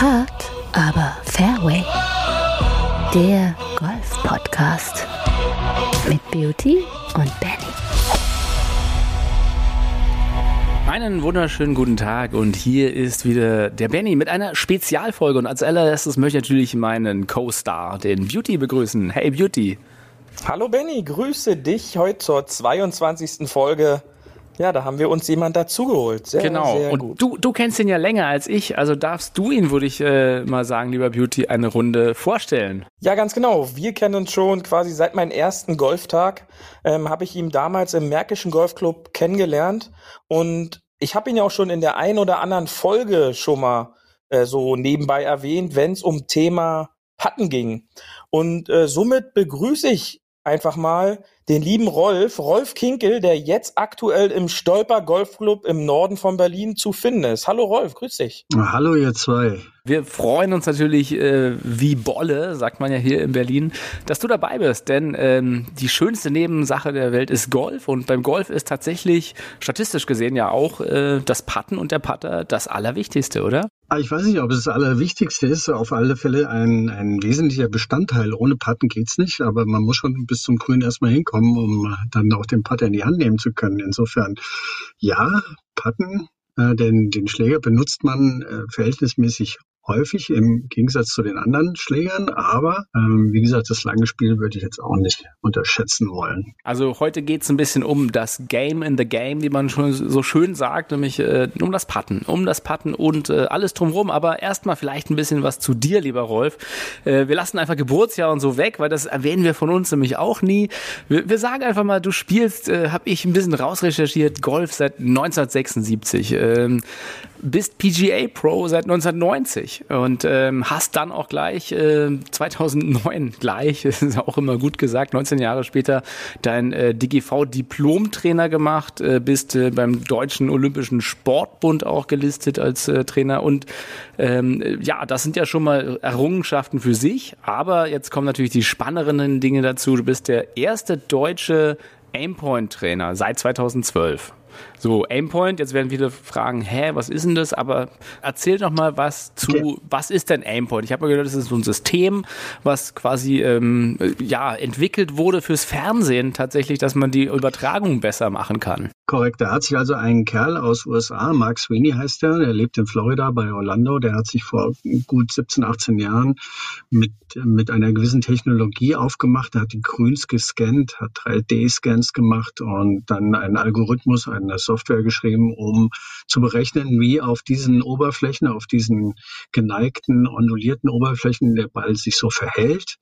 Hard, aber Fairway. Der Golf-Podcast mit Beauty und Benny. Einen wunderschönen guten Tag und hier ist wieder der Benny mit einer Spezialfolge und als allererstes möchte ich natürlich meinen Co-Star, den Beauty, begrüßen. Hey Beauty. Hallo Benny, grüße dich heute zur 22. Folge ja, da haben wir uns jemand dazugeholt. Sehr, genau. Sehr und gut. Du, du kennst ihn ja länger als ich, also darfst du ihn, würde ich äh, mal sagen, lieber Beauty, eine Runde vorstellen. Ja, ganz genau. Wir kennen uns schon quasi seit meinem ersten Golftag. Ähm, habe ich ihn damals im Märkischen Golfclub kennengelernt und ich habe ihn ja auch schon in der ein oder anderen Folge schon mal äh, so nebenbei erwähnt, wenn es um Thema Patten ging. Und äh, somit begrüße ich einfach mal den lieben Rolf, Rolf Kinkel, der jetzt aktuell im Stolper Golfclub im Norden von Berlin zu finden ist. Hallo Rolf, grüß dich. Hallo ihr zwei. Wir freuen uns natürlich äh, wie Bolle, sagt man ja hier in Berlin, dass du dabei bist, denn ähm, die schönste Nebensache der Welt ist Golf und beim Golf ist tatsächlich statistisch gesehen ja auch äh, das Putten und der Putter das Allerwichtigste, oder? Ah, ich weiß nicht, ob es das Allerwichtigste ist. Auf alle Fälle ein, ein wesentlicher Bestandteil. Ohne Putten geht's nicht, aber man muss schon bis zum Grün erstmal hinkommen, um dann auch den Putter in die Hand nehmen zu können. Insofern, ja, Putten, äh, denn den Schläger benutzt man äh, verhältnismäßig häufig im Gegensatz zu den anderen Schlägern. Aber ähm, wie gesagt, das lange Spiel würde ich jetzt auch nicht unterschätzen wollen. Also heute geht es ein bisschen um das Game in the Game, wie man schon so schön sagt, nämlich äh, um das Patten, um das Patten und äh, alles drumherum. Aber erstmal vielleicht ein bisschen was zu dir, lieber Rolf. Äh, wir lassen einfach Geburtsjahr und so weg, weil das erwähnen wir von uns nämlich auch nie. Wir, wir sagen einfach mal, du spielst, äh, habe ich ein bisschen rausrecherchiert, Golf seit 1976. Ähm, bist PGA Pro seit 1990 und ähm, hast dann auch gleich äh, 2009 gleich, ist auch immer gut gesagt, 19 Jahre später dein äh, DGV-Diplom-Trainer gemacht, äh, bist äh, beim Deutschen Olympischen Sportbund auch gelistet als äh, Trainer und ähm, ja, das sind ja schon mal Errungenschaften für sich, aber jetzt kommen natürlich die spannenderen Dinge dazu. Du bist der erste deutsche Aimpoint-Trainer seit 2012. So, Aimpoint, jetzt werden viele fragen, hä, was ist denn das? Aber erzähl doch mal was zu, was ist denn Aimpoint? Ich habe mal gehört, das ist so ein System, was quasi ähm, ja, entwickelt wurde fürs Fernsehen tatsächlich, dass man die Übertragung besser machen kann. Korrekt, da hat sich also ein Kerl aus USA, Mark Sweeney heißt er, der lebt in Florida bei Orlando, der hat sich vor gut 17, 18 Jahren mit, mit einer gewissen Technologie aufgemacht, er hat die Grüns gescannt, hat 3D-Scans gemacht und dann einen Algorithmus, eine Software geschrieben, um zu berechnen, wie auf diesen Oberflächen, auf diesen geneigten, ondulierten Oberflächen der Ball sich so verhält.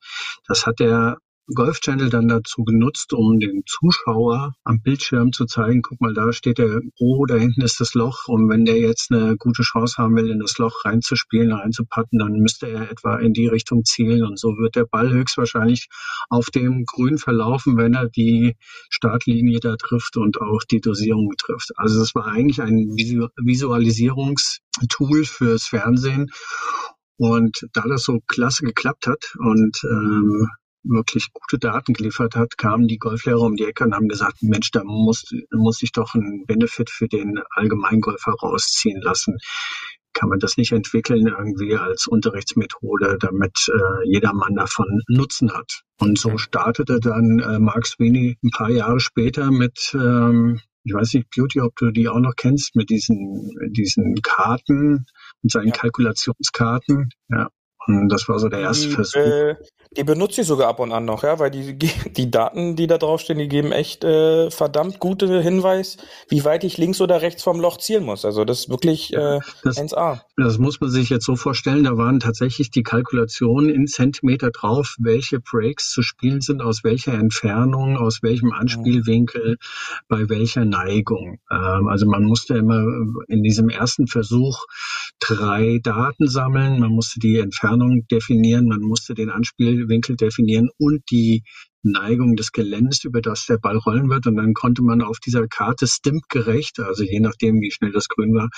Das hat er Golf Channel dann dazu genutzt, um den Zuschauer am Bildschirm zu zeigen, guck mal, da steht der O, da hinten ist das Loch. Und wenn der jetzt eine gute Chance haben will, in das Loch reinzuspielen, reinzupatten, dann müsste er etwa in die Richtung zielen. Und so wird der Ball höchstwahrscheinlich auf dem Grün verlaufen, wenn er die Startlinie da trifft und auch die Dosierung trifft. Also es war eigentlich ein Visualisierungstool fürs Fernsehen. Und da das so klasse geklappt hat und ähm, wirklich gute Daten geliefert hat, kamen die Golflehrer um die Ecke und haben gesagt, Mensch, da muss, muss ich doch einen Benefit für den Allgemeingolfer rausziehen lassen. Kann man das nicht entwickeln irgendwie als Unterrichtsmethode, damit äh, jedermann davon Nutzen hat? Und so startete dann äh, Mark Sweeney ein paar Jahre später mit ähm, ich weiß nicht, Beauty, ob du die auch noch kennst, mit diesen, diesen Karten, mit seinen ja. Kalkulationskarten. Ja. Und das war so der erste die, Versuch. Äh, die benutze ich sogar ab und an noch, ja, weil die, die Daten, die da draufstehen, die geben echt äh, verdammt gute Hinweis, wie weit ich links oder rechts vom Loch zielen muss. Also das ist wirklich äh, das, 1A. Das muss man sich jetzt so vorstellen, da waren tatsächlich die Kalkulationen in Zentimeter drauf, welche Breaks zu spielen sind, aus welcher Entfernung, aus welchem Anspielwinkel, mhm. bei welcher Neigung. Ähm, also man musste immer in diesem ersten Versuch drei Daten sammeln, man musste die Entfernung definieren, man musste den Anspiel Winkel definieren und die Neigung des Geländes, über das der Ball rollen wird. Und dann konnte man auf dieser Karte stimmgerecht, also je nachdem, wie schnell das Grün war,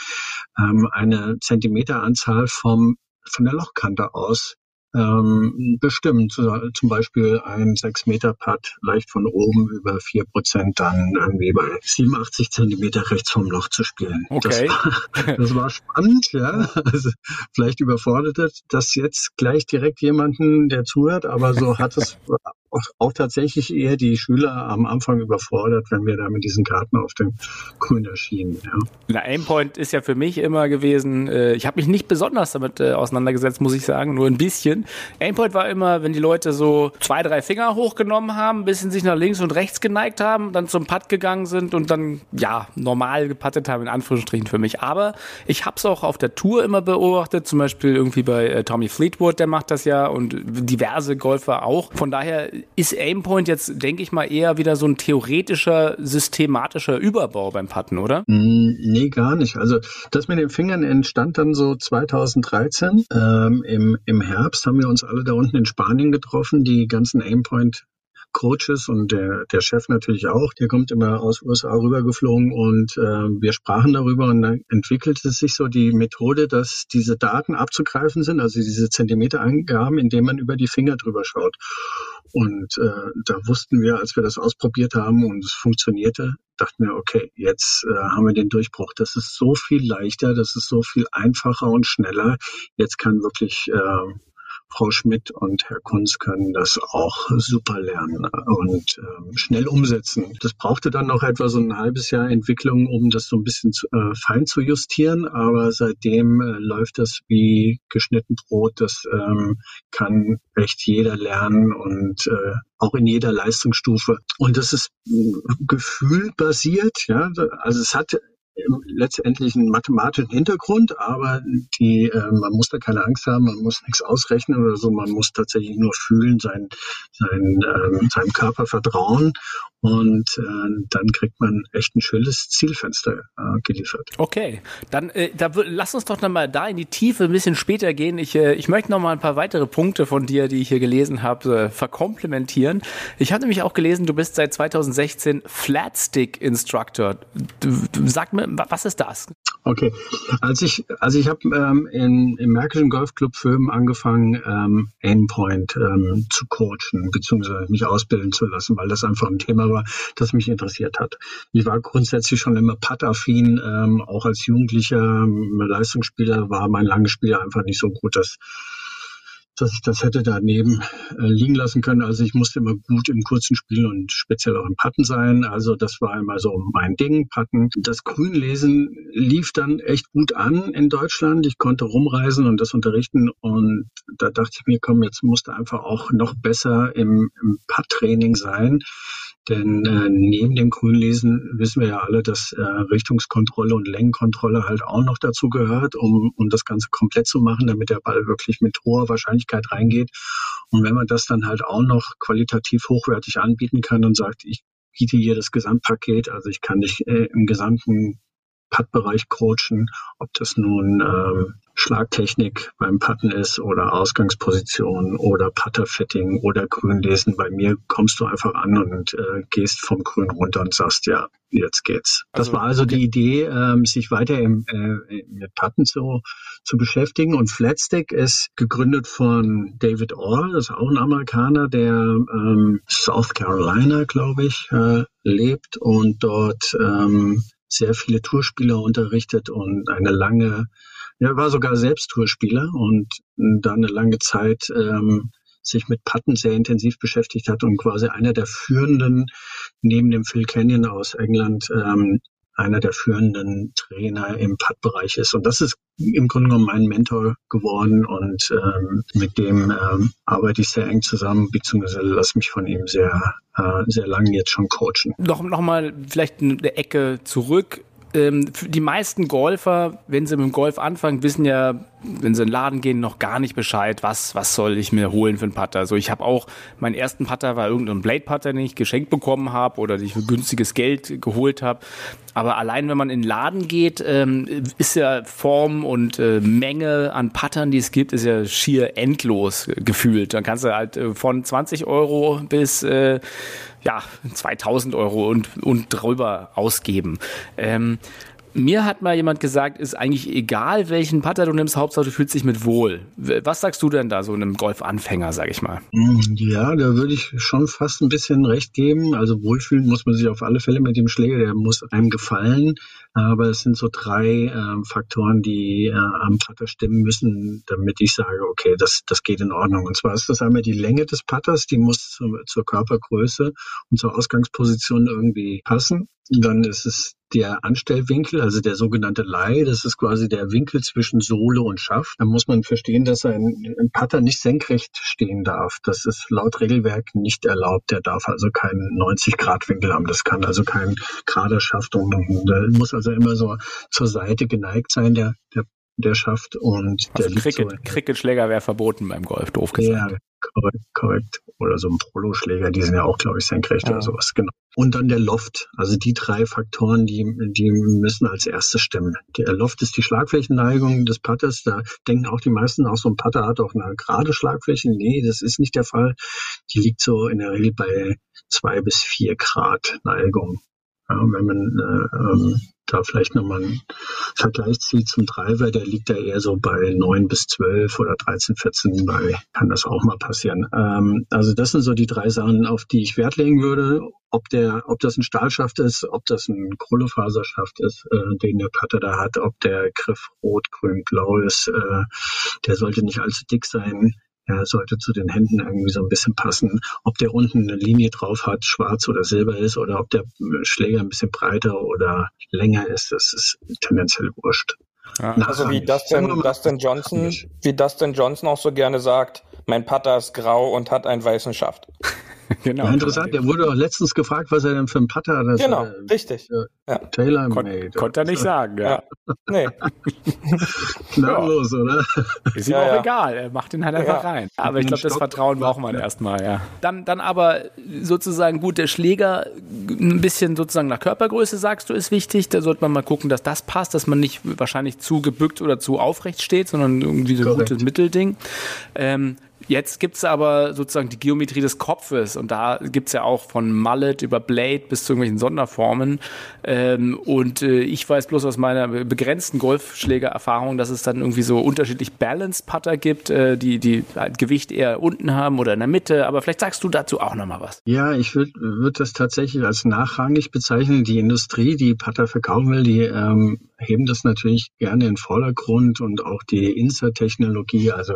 ähm, eine Zentimeteranzahl vom, von der Lochkante aus ähm, bestimmen. Zum Beispiel ein 6-Meter-Putt leicht von oben über 4% dann irgendwie bei 87 Zentimeter rechts vom Loch zu spielen. Okay. Das war, das war spannend, ja. Also vielleicht überfordert das jetzt gleich direkt jemanden, der zuhört, aber so hat es auch tatsächlich eher die Schüler am Anfang überfordert, wenn wir da mit diesen Karten auf dem Grün erschienen. Ja. Na, Aimpoint ist ja für mich immer gewesen, äh, ich habe mich nicht besonders damit äh, auseinandergesetzt, muss ich sagen, nur ein bisschen. Aimpoint war immer, wenn die Leute so zwei, drei Finger hochgenommen haben, ein bisschen sich nach links und rechts geneigt haben, dann zum Putt gegangen sind und dann, ja, normal gepattet haben, in Anführungsstrichen für mich. Aber ich habe es auch auf der Tour immer beobachtet, zum Beispiel irgendwie bei äh, Tommy Fleetwood, der macht das ja und diverse Golfer auch. Von daher ist Aimpoint jetzt, denke ich mal, eher wieder so ein theoretischer, systematischer Überbau beim Putten, oder? Mm, nee, gar nicht. Also das mit den Fingern entstand dann so 2013. Ähm, im, Im Herbst haben wir uns alle da unten in Spanien getroffen, die ganzen Aimpoint Coaches und der, der Chef natürlich auch, der kommt immer aus USA rübergeflogen und äh, wir sprachen darüber und dann entwickelte sich so die Methode, dass diese Daten abzugreifen sind, also diese Zentimeterangaben, indem man über die Finger drüber schaut. Und äh, da wussten wir, als wir das ausprobiert haben und es funktionierte, dachten wir, okay, jetzt äh, haben wir den Durchbruch. Das ist so viel leichter, das ist so viel einfacher und schneller. Jetzt kann wirklich äh, Frau Schmidt und Herr Kunz können das auch super lernen und ähm, schnell umsetzen. Das brauchte dann noch etwa so ein halbes Jahr Entwicklung, um das so ein bisschen zu, äh, fein zu justieren, aber seitdem äh, läuft das wie geschnitten Brot. Das ähm, kann echt jeder lernen und äh, auch in jeder Leistungsstufe. Und das ist gefühlbasiert, ja. Also es hat letztendlich einen mathematischen Hintergrund, aber die, äh, man muss da keine Angst haben, man muss nichts ausrechnen oder so, man muss tatsächlich nur fühlen, sein, sein, äh, seinem Körper vertrauen und äh, dann kriegt man echt ein schönes Zielfenster äh, geliefert. Okay, dann äh, da, lass uns doch nochmal da in die Tiefe ein bisschen später gehen. Ich, äh, ich möchte noch mal ein paar weitere Punkte von dir, die ich hier gelesen habe, äh, verkomplementieren. Ich habe nämlich auch gelesen, du bist seit 2016 Flatstick Instructor. Du, du, sag mir, was ist das? Okay, als ich, also ich habe ähm, in, im Märkischen Golfclub Firmen angefangen, ähm, Endpoint ähm, zu coachen, beziehungsweise mich ausbilden zu lassen, weil das einfach ein Thema war, das mich interessiert hat. Ich war grundsätzlich schon immer puttaffin, ähm, auch als Jugendlicher ähm, Leistungsspieler war mein Langspieler einfach nicht so gut, dass dass ich das hätte daneben äh, liegen lassen können. Also ich musste immer gut im kurzen Spiel und speziell auch im Patten sein. Also das war immer so mein Ding, Patten. Das Grünlesen lief dann echt gut an in Deutschland. Ich konnte rumreisen und das unterrichten und da dachte ich mir, komm, jetzt musste einfach auch noch besser im, im Putt-Training sein. Denn äh, neben dem Grünlesen wissen wir ja alle, dass äh, Richtungskontrolle und Längenkontrolle halt auch noch dazu gehört, um, um das Ganze komplett zu machen, damit der Ball wirklich mit hoher Wahrscheinlichkeit reingeht. Und wenn man das dann halt auch noch qualitativ hochwertig anbieten kann und sagt, ich biete hier das Gesamtpaket, also ich kann dich äh, im gesamten Putt-Bereich coachen, ob das nun ähm, Schlagtechnik beim Putten ist oder Ausgangsposition oder Putterfitting oder Grünlesen. Bei mir kommst du einfach an und äh, gehst vom Grün runter und sagst, ja, jetzt geht's. Das also, war also okay. die Idee, ähm, sich weiter im, äh, mit Putten zu, zu beschäftigen. Und Flatstick ist gegründet von David Orr, das ist auch ein Amerikaner, der ähm, South Carolina, glaube ich, äh, lebt und dort ähm, sehr viele Tourspieler unterrichtet und eine lange er war sogar selbst Tourspieler und da eine lange Zeit ähm, sich mit Patten sehr intensiv beschäftigt hat und quasi einer der führenden, neben dem Phil Canyon aus England, ähm, einer der führenden Trainer im Putt-Bereich ist. Und das ist im Grunde genommen mein Mentor geworden und ähm, mit dem ähm, arbeite ich sehr eng zusammen, beziehungsweise lasse mich von ihm sehr, äh, sehr lange jetzt schon coachen. Noch, noch mal vielleicht eine Ecke zurück ähm, die meisten Golfer, wenn sie mit dem Golf anfangen, wissen ja, wenn sie in den Laden gehen, noch gar nicht Bescheid, was, was soll ich mir holen für einen Putter. Also ich habe auch, meinen ersten Putter war irgendein Blade Putter, den ich geschenkt bekommen habe oder den ich für günstiges Geld geholt habe. Aber allein, wenn man in den Laden geht, ähm, ist ja Form und äh, Menge an Puttern, die es gibt, ist ja schier endlos gefühlt. Dann kannst du halt äh, von 20 Euro bis äh, ja, 2000 Euro und, und drüber ausgeben. Ähm, Mir hat mal jemand gesagt, ist eigentlich egal, welchen Putter du nimmst, Hauptsache du fühlst dich mit wohl. Was sagst du denn da so einem Golfanfänger, sag ich mal? Hm, ja, da würde ich schon fast ein bisschen recht geben. Also wohlfühlen muss man sich auf alle Fälle mit dem Schläger, der muss einem gefallen. Aber es sind so drei äh, Faktoren, die äh, am Putter stimmen müssen, damit ich sage, okay, das, das geht in Ordnung. Und zwar ist das einmal die Länge des Putters, die muss zur, zur Körpergröße und zur Ausgangsposition irgendwie passen. Dann ist es der Anstellwinkel, also der sogenannte Lie, das ist quasi der Winkel zwischen Sohle und Schaft. Da muss man verstehen, dass ein, ein Putter nicht senkrecht stehen darf. Das ist laut Regelwerk nicht erlaubt. Der darf also keinen 90-Grad-Winkel haben. Das kann also kein gerader Schaft und, der muss also immer so zur Seite geneigt sein, der, der der Schaft und also der Cricket, so Cricket-Schläger wäre verboten beim Golf, doof gesagt. Ja, korrekt, korrekt. Oder so ein Poloschläger, die sind ja auch, glaube ich, senkrecht ja. oder sowas, genau. Und dann der Loft. Also die drei Faktoren, die, die müssen als erstes stimmen. Der Loft ist die Schlagflächenneigung des Putters. Da denken auch die meisten, auch so ein Putter hat auch eine gerade Schlagfläche. Nee, das ist nicht der Fall. Die liegt so in der Regel bei zwei bis vier Grad Neigung. Ja, wenn man äh, ähm, da vielleicht nochmal einen Vergleich zieht zum Driver, der liegt da eher so bei 9 bis 12 oder 13, 14, bei kann das auch mal passieren. Ähm, also das sind so die drei Sachen, auf die ich Wert legen würde. Ob der, ob das ein Stahlschaft ist, ob das ein Kohlefaserschaft ist, äh, den der Putter da hat, ob der Griff rot, grün, blau ist, äh, der sollte nicht allzu dick sein. Er sollte zu den Händen irgendwie so ein bisschen passen. Ob der unten eine Linie drauf hat, schwarz oder silber ist, oder ob der Schläger ein bisschen breiter oder länger ist, das ist tendenziell wurscht. Ja. Also wie Dustin, Dustin Johnson, wie Dustin Johnson auch so gerne sagt, mein Putter ist grau und hat einen weißen Schaft. genau. Ja, interessant, der wurde auch letztens gefragt, was er denn für einen Putter hat. Genau, äh, richtig. Ja. Taylor Kon made. Konnte er nicht sagen, ja. ja. Nee. Knalllos, oder? Ist ihm auch egal, er macht ihn halt einfach rein. Aber ich glaube, das Vertrauen braucht man erstmal, ja. Dann, dann aber sozusagen gut, der Schläger ein bisschen sozusagen nach Körpergröße, sagst du, ist wichtig. Da sollte man mal gucken, dass das passt, dass man nicht wahrscheinlich zu gebückt oder zu aufrecht steht, sondern irgendwie so ein gutes Mittelding. Ähm, Jetzt gibt's aber sozusagen die Geometrie des Kopfes und da gibt's ja auch von Mallet über Blade bis zu irgendwelchen Sonderformen. Ähm, und äh, ich weiß bloß aus meiner begrenzten Golfschlägererfahrung, dass es dann irgendwie so unterschiedlich Balanced Putter gibt, äh, die, die halt Gewicht eher unten haben oder in der Mitte. Aber vielleicht sagst du dazu auch nochmal was. Ja, ich würde würd das tatsächlich als nachrangig bezeichnen. Die Industrie, die Putter verkaufen will, die ähm, heben das natürlich gerne in den Vordergrund und auch die Insert-Technologie, also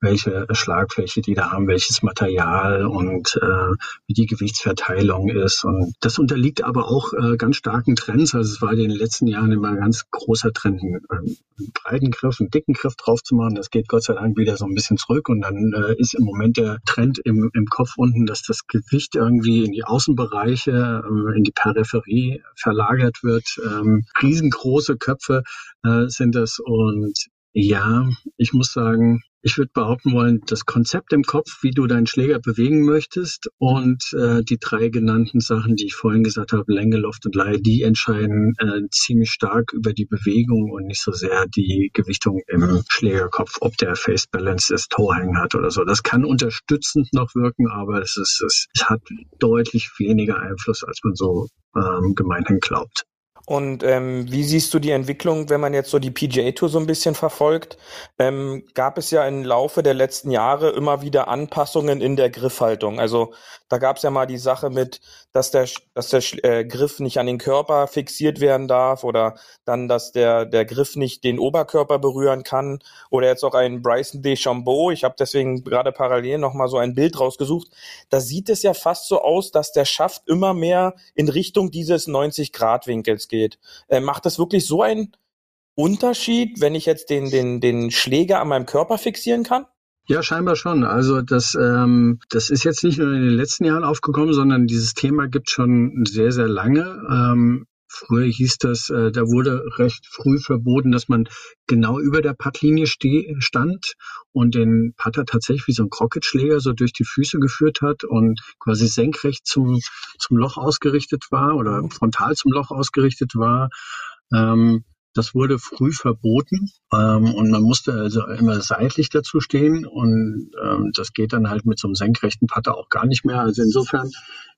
welche Schlagfläche die da haben, welches Material und äh, wie die Gewichtsverteilung ist. Und das unterliegt aber auch äh, ganz starken Trends. Also es war in den letzten Jahren immer ein ganz großer Trend, einen, einen breiten Griff, einen dicken Griff drauf zu machen. Das geht Gott sei Dank wieder so ein bisschen zurück. Und dann äh, ist im Moment der Trend im, im Kopf unten, dass das Gewicht irgendwie in die Außenbereiche, äh, in die Peripherie verlagert wird. Ähm, riesengroße Köpfe äh, sind das. Und ja, ich muss sagen, ich würde behaupten wollen, das Konzept im Kopf, wie du deinen Schläger bewegen möchtest und äh, die drei genannten Sachen, die ich vorhin gesagt habe, Länge, Loft und Leih, die entscheiden äh, ziemlich stark über die Bewegung und nicht so sehr die Gewichtung im Schlägerkopf, ob der Face Balance ist, Toe Hang hat oder so. Das kann unterstützend noch wirken, aber es, ist, es hat deutlich weniger Einfluss, als man so ähm, gemeinhin glaubt. Und ähm, wie siehst du die Entwicklung, wenn man jetzt so die PGA Tour so ein bisschen verfolgt? Ähm, gab es ja im Laufe der letzten Jahre immer wieder Anpassungen in der Griffhaltung. Also da gab es ja mal die Sache mit, dass der, dass der äh, Griff nicht an den Körper fixiert werden darf oder dann, dass der, der Griff nicht den Oberkörper berühren kann. Oder jetzt auch ein Bryson DeChambeau. Ich habe deswegen gerade parallel nochmal so ein Bild rausgesucht. Da sieht es ja fast so aus, dass der Schaft immer mehr in Richtung dieses 90-Grad-Winkels geht. Äh, macht das wirklich so einen Unterschied, wenn ich jetzt den, den, den Schläger an meinem Körper fixieren kann? Ja, scheinbar schon. Also das, ähm, das ist jetzt nicht nur in den letzten Jahren aufgekommen, sondern dieses Thema gibt schon sehr, sehr lange. Ähm, früher hieß das, äh, da wurde recht früh verboten, dass man genau über der Puttlinie stand und den Putter tatsächlich wie so ein Crocketschläger so durch die Füße geführt hat und quasi senkrecht zum, zum Loch ausgerichtet war oder mhm. frontal zum Loch ausgerichtet war. Ähm, Das wurde früh verboten ähm, und man musste also immer seitlich dazu stehen und ähm, das geht dann halt mit so einem senkrechten Putter auch gar nicht mehr. Also insofern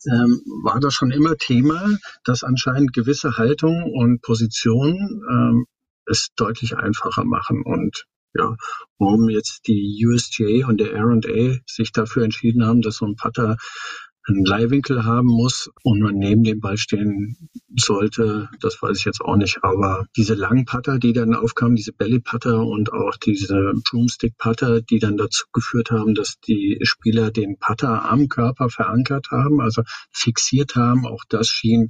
ähm, war das schon immer Thema, dass anscheinend gewisse Haltung und Positionen ähm, es deutlich einfacher machen und ja, warum jetzt die USGA und der R&A sich dafür entschieden haben, dass so ein Putter einen Leihwinkel haben muss und man neben dem Ball stehen sollte, das weiß ich jetzt auch nicht. Aber diese langen Putter, die dann aufkamen, diese Belly Putter und auch diese Broomstick Putter, die dann dazu geführt haben, dass die Spieler den Putter am Körper verankert haben, also fixiert haben, auch das schien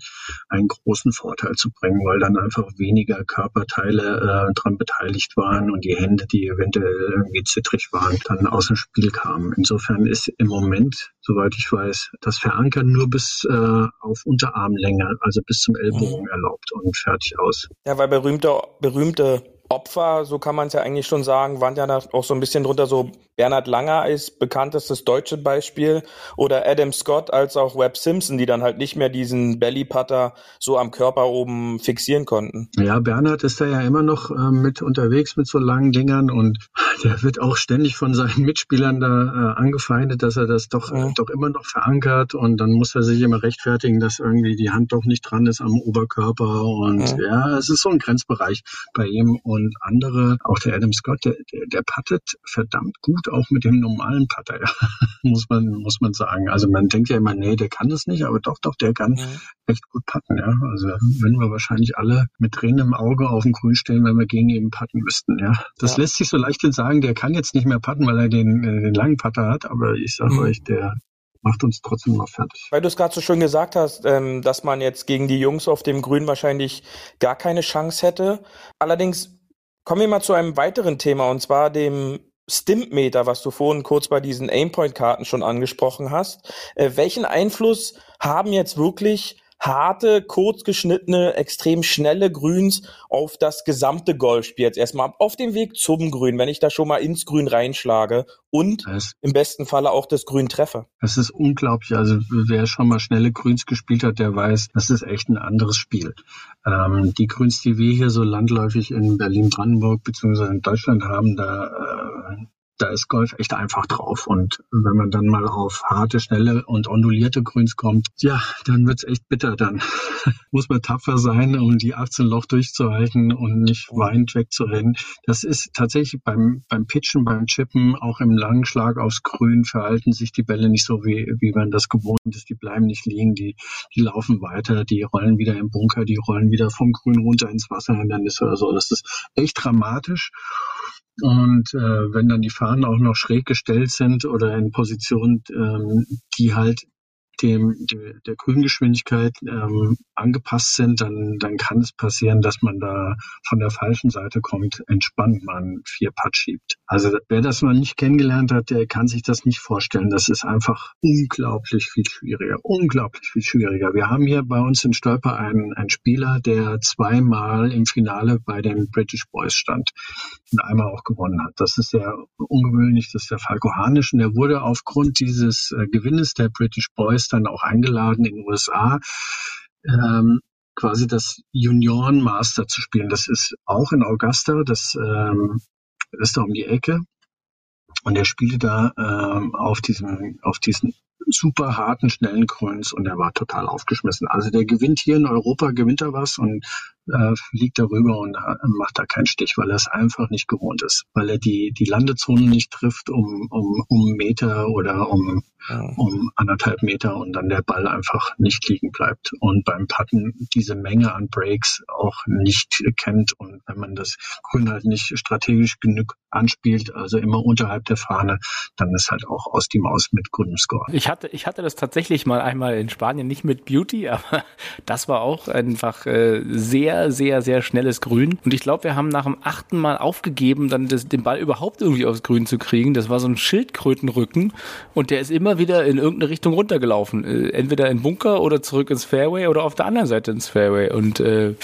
einen großen Vorteil zu bringen, weil dann einfach weniger Körperteile äh, dran beteiligt waren und die Hände, die eventuell irgendwie zittrig waren, dann aus dem Spiel kamen. Insofern ist im Moment, soweit ich weiß, das Verankern nur bis äh, auf Unterarmlänge, also bis zum Ellbogen mhm. erlaubt und fertig aus. Ja, weil berühmte, berühmte Opfer, so kann man es ja eigentlich schon sagen, waren ja da auch so ein bisschen drunter. So Bernhard Langer ist bekanntestes deutsche Beispiel oder Adam Scott als auch Webb Simpson, die dann halt nicht mehr diesen Belly Putter so am Körper oben fixieren konnten. Ja, Bernhard ist da ja immer noch äh, mit unterwegs mit so langen Dingern und der wird auch ständig von seinen Mitspielern da äh, angefeindet, dass er das doch, ja. äh, doch immer noch verankert und dann muss er sich immer rechtfertigen, dass irgendwie die Hand doch nicht dran ist am Oberkörper und ja, ja es ist so ein Grenzbereich bei ihm und andere, auch der Adam Scott, der, der, der puttet verdammt gut, auch mit dem normalen Putter, ja. muss man, muss man sagen. Also man denkt ja immer, nee, der kann das nicht, aber doch, doch, der kann ja. echt gut putten, ja. Also wenn wir wahrscheinlich alle mit Tränen im Auge auf den Grün stellen, wenn wir gegen ihn putten müssten, ja. Das ja. lässt sich so leicht sagen, der kann jetzt nicht mehr putten, weil er den, äh, den langen Putter hat, aber ich sage mhm. euch, der, macht uns trotzdem noch fertig. Weil du es gerade so schön gesagt hast, ähm, dass man jetzt gegen die Jungs auf dem Grün wahrscheinlich gar keine Chance hätte. Allerdings Kommen wir mal zu einem weiteren Thema und zwar dem Stimpmeter, was du vorhin kurz bei diesen Aimpoint-Karten schon angesprochen hast. Äh, welchen Einfluss haben jetzt wirklich harte, kurzgeschnittene, extrem schnelle Grüns auf das gesamte Golfspiel. Jetzt erstmal auf dem Weg zum Grün, wenn ich da schon mal ins Grün reinschlage und das, im besten Falle auch das Grün treffe. Das ist unglaublich. Also wer schon mal schnelle Grüns gespielt hat, der weiß, das ist echt ein anderes Spiel. Ähm, die Grüns, die wir hier so landläufig in Berlin-Brandenburg beziehungsweise in Deutschland haben, da äh, da ist Golf echt einfach drauf. Und wenn man dann mal auf harte, schnelle und ondulierte Grüns kommt, ja, dann wird's echt bitter. Dann muss man tapfer sein, um die 18 Loch durchzuhalten und nicht weinend wegzurennen. Das ist tatsächlich beim, beim Pitchen, beim Chippen, auch im langen Schlag aufs Grün verhalten sich die Bälle nicht so, wie, wie man das gewohnt ist. Die bleiben nicht liegen, die, die laufen weiter, die rollen wieder im Bunker, die rollen wieder vom Grün runter ins Wasserhindernis oder so. Das ist echt dramatisch. Und äh, wenn dann die Fahnen auch noch schräg gestellt sind oder in Positionen, ähm, die halt dem, der, der Grüngeschwindigkeit ähm, angepasst sind, dann, dann kann es passieren, dass man da von der falschen Seite kommt, entspannt man vier Putt schiebt. Also wer das noch nicht kennengelernt hat, der kann sich das nicht vorstellen. Das ist einfach unglaublich viel schwieriger, unglaublich viel schwieriger. Wir haben hier bei uns in Stolper einen, einen Spieler, der zweimal im Finale bei den British Boys stand und einmal auch gewonnen hat. Das ist sehr ungewöhnlich, das ist der Falco Hanisch und der wurde aufgrund dieses äh, Gewinnes der British Boys dann auch eingeladen in den USA, ähm, quasi das Junioren Master zu spielen. Das ist auch in Augusta, das ähm, ist da um die Ecke. Und er spielte da ähm, auf diesem, auf diesen super harten, schnellen Grüns und er war total aufgeschmissen. Also der gewinnt hier in Europa, gewinnt er was und äh, fliegt darüber und äh, macht da keinen Stich, weil er es einfach nicht gewohnt ist, weil er die, die Landezone nicht trifft um, um, um Meter oder um, um anderthalb Meter und dann der Ball einfach nicht liegen bleibt. Und beim Putten diese Menge an Breaks auch nicht kennt und wenn man das Grün halt nicht strategisch genug anspielt, also immer unterhalb der Fahne, dann ist halt auch aus die Maus mit gutem Score. Ich hatte, ich hatte das tatsächlich mal einmal in Spanien, nicht mit Beauty, aber das war auch einfach äh, sehr sehr, sehr, sehr schnelles Grün. Und ich glaube, wir haben nach dem achten Mal aufgegeben, dann das, den Ball überhaupt irgendwie aufs Grün zu kriegen. Das war so ein Schildkrötenrücken und der ist immer wieder in irgendeine Richtung runtergelaufen. Äh, entweder in Bunker oder zurück ins Fairway oder auf der anderen Seite ins Fairway. Und äh,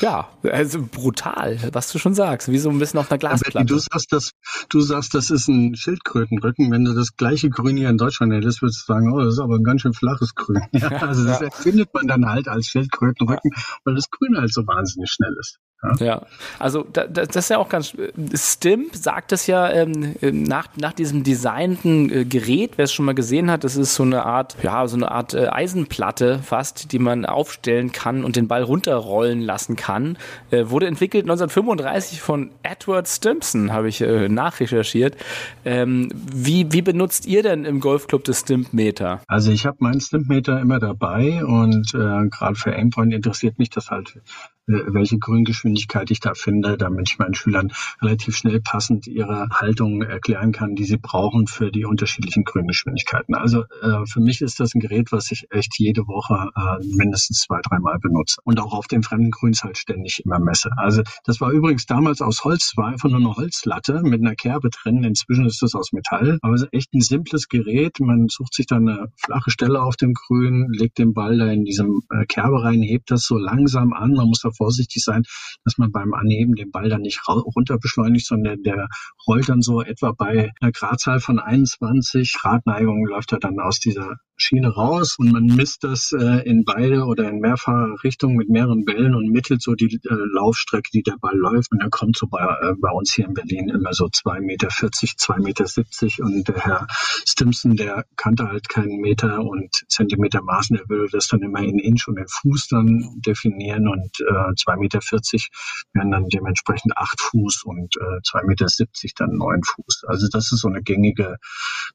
ja, also brutal, was du schon sagst, wie so ein bisschen auf einer Glasplatte. Du sagst, das, du sagst, das ist ein Schildkrötenrücken. Wenn du das gleiche Grün hier in Deutschland hättest, würdest du sagen, oh, das ist aber ein ganz schön flaches Grün. Ja, also das ja. findet man dann halt als Schildkrötenrücken, weil das Grün halt so war wahnsinnig schnell ist. Ja, ja. also da, da, das ist ja auch ganz. Stimp sagt es ja ähm, nach, nach diesem designten äh, Gerät, wer es schon mal gesehen hat, das ist so eine Art, ja, so eine Art äh, Eisenplatte fast, die man aufstellen kann und den Ball runterrollen lassen kann. Äh, wurde entwickelt 1935 von Edward Stimpson, habe ich äh, nachrecherchiert. Ähm, wie, wie benutzt ihr denn im Golfclub das Stimpmeter? Also ich habe meinen Stimpmeter immer dabei und äh, gerade für Aimpoint interessiert mich das halt äh, welche Grüngeschwindigkeit ich da finde, damit ich meinen Schülern relativ schnell passend ihre Haltung erklären kann, die sie brauchen für die unterschiedlichen Grüngeschwindigkeiten. Also äh, für mich ist das ein Gerät, was ich echt jede Woche äh, mindestens zwei, dreimal benutze und auch auf den fremden Grüns halt ständig immer messe. Also das war übrigens damals aus Holz, war einfach nur eine Holzlatte mit einer Kerbe drin. Inzwischen ist das aus Metall, aber es ist echt ein simples Gerät. Man sucht sich dann eine flache Stelle auf dem Grün, legt den Ball da in diesem äh, Kerbe rein, hebt das so langsam an. Man muss da vorsichtig sein, dass man beim Anheben den Ball dann nicht runter beschleunigt, sondern der rollt dann so etwa bei einer Gradzahl von 21 Grad Neigung läuft er dann aus dieser Schiene raus und man misst das äh, in beide oder in mehrfacher Richtung mit mehreren Bällen und mittelt so die äh, Laufstrecke, die der Ball läuft. Und dann kommt so bei, äh, bei uns hier in Berlin immer so 2,40 Meter, 2,70 Meter. Und der Herr Stimson, der kannte halt keinen Meter und Zentimeter Maßen. Er würde das dann immer in Inch und in Fuß dann definieren. Und äh, 2,40 Meter wären dann dementsprechend 8 Fuß und äh, 2,70 Meter dann 9 Fuß. Also das ist so eine gängige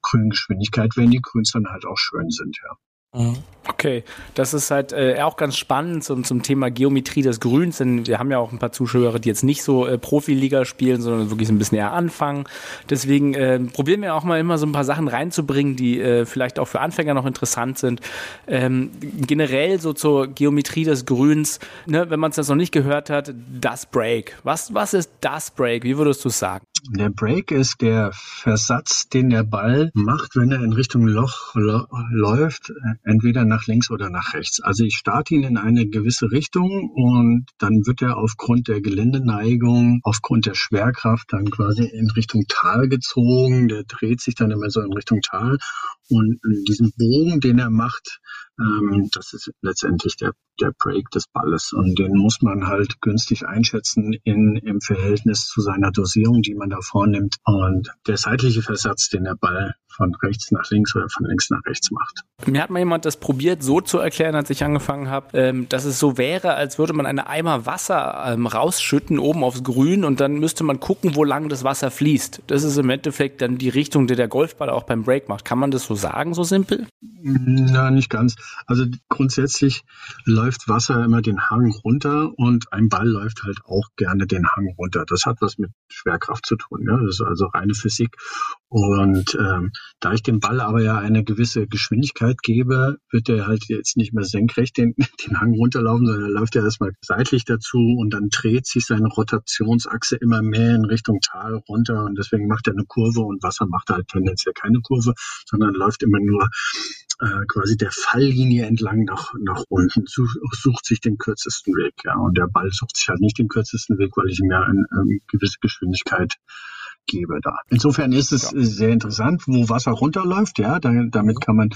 Grüngeschwindigkeit, wenn die Grüns dann halt auch schön sind, ja. Mhm. Okay, das ist halt äh, auch ganz spannend zum, zum Thema Geometrie des Grüns, denn wir haben ja auch ein paar Zuschauer, die jetzt nicht so äh, Profiliga spielen, sondern wirklich so ein bisschen eher anfangen. Deswegen äh, probieren wir auch mal immer so ein paar Sachen reinzubringen, die äh, vielleicht auch für Anfänger noch interessant sind. Ähm, generell so zur Geometrie des Grüns, ne, wenn man es jetzt noch nicht gehört hat, das Break. Was, was ist das Break? Wie würdest du es sagen? Der Break ist der Versatz, den der Ball macht, wenn er in Richtung Loch lo läuft, entweder nach links oder nach rechts. Also ich starte ihn in eine gewisse Richtung und dann wird er aufgrund der Geländeneigung, aufgrund der Schwerkraft dann quasi in Richtung Tal gezogen. Der dreht sich dann immer so in Richtung Tal und diesen Bogen, den er macht, ähm, das ist letztendlich der, der Break des Balles. Und den muss man halt günstig einschätzen in, im Verhältnis zu seiner Dosierung, die man da vornimmt. Und der seitliche Versatz, den der Ball von rechts nach links oder von links nach rechts macht. Mir hat mal jemand das probiert, so zu erklären, als ich angefangen habe, ähm, dass es so wäre, als würde man eine Eimer Wasser ähm, rausschütten oben aufs Grün und dann müsste man gucken, wo lang das Wasser fließt. Das ist im Endeffekt dann die Richtung, die der Golfball auch beim Break macht. Kann man das so sagen, so simpel? Na, nicht ganz. Also grundsätzlich läuft Wasser immer den Hang runter und ein Ball läuft halt auch gerne den Hang runter. Das hat was mit Schwerkraft zu tun. Ja? Das ist also reine Physik. Und ähm, da ich dem Ball aber ja eine gewisse Geschwindigkeit gebe, wird er halt jetzt nicht mehr senkrecht den, den Hang runterlaufen, sondern er läuft ja erstmal seitlich dazu und dann dreht sich seine Rotationsachse immer mehr in Richtung Tal runter und deswegen macht er eine Kurve und Wasser macht halt tendenziell keine Kurve, sondern läuft immer nur äh, quasi der Falllinie entlang nach, nach unten, such, sucht sich den kürzesten Weg. Ja. Und der Ball sucht sich halt nicht den kürzesten Weg, weil ich ihm ja eine, eine gewisse Geschwindigkeit gebe da. Insofern ist es ja. sehr interessant, wo Wasser runterläuft. Ja, da, damit kann man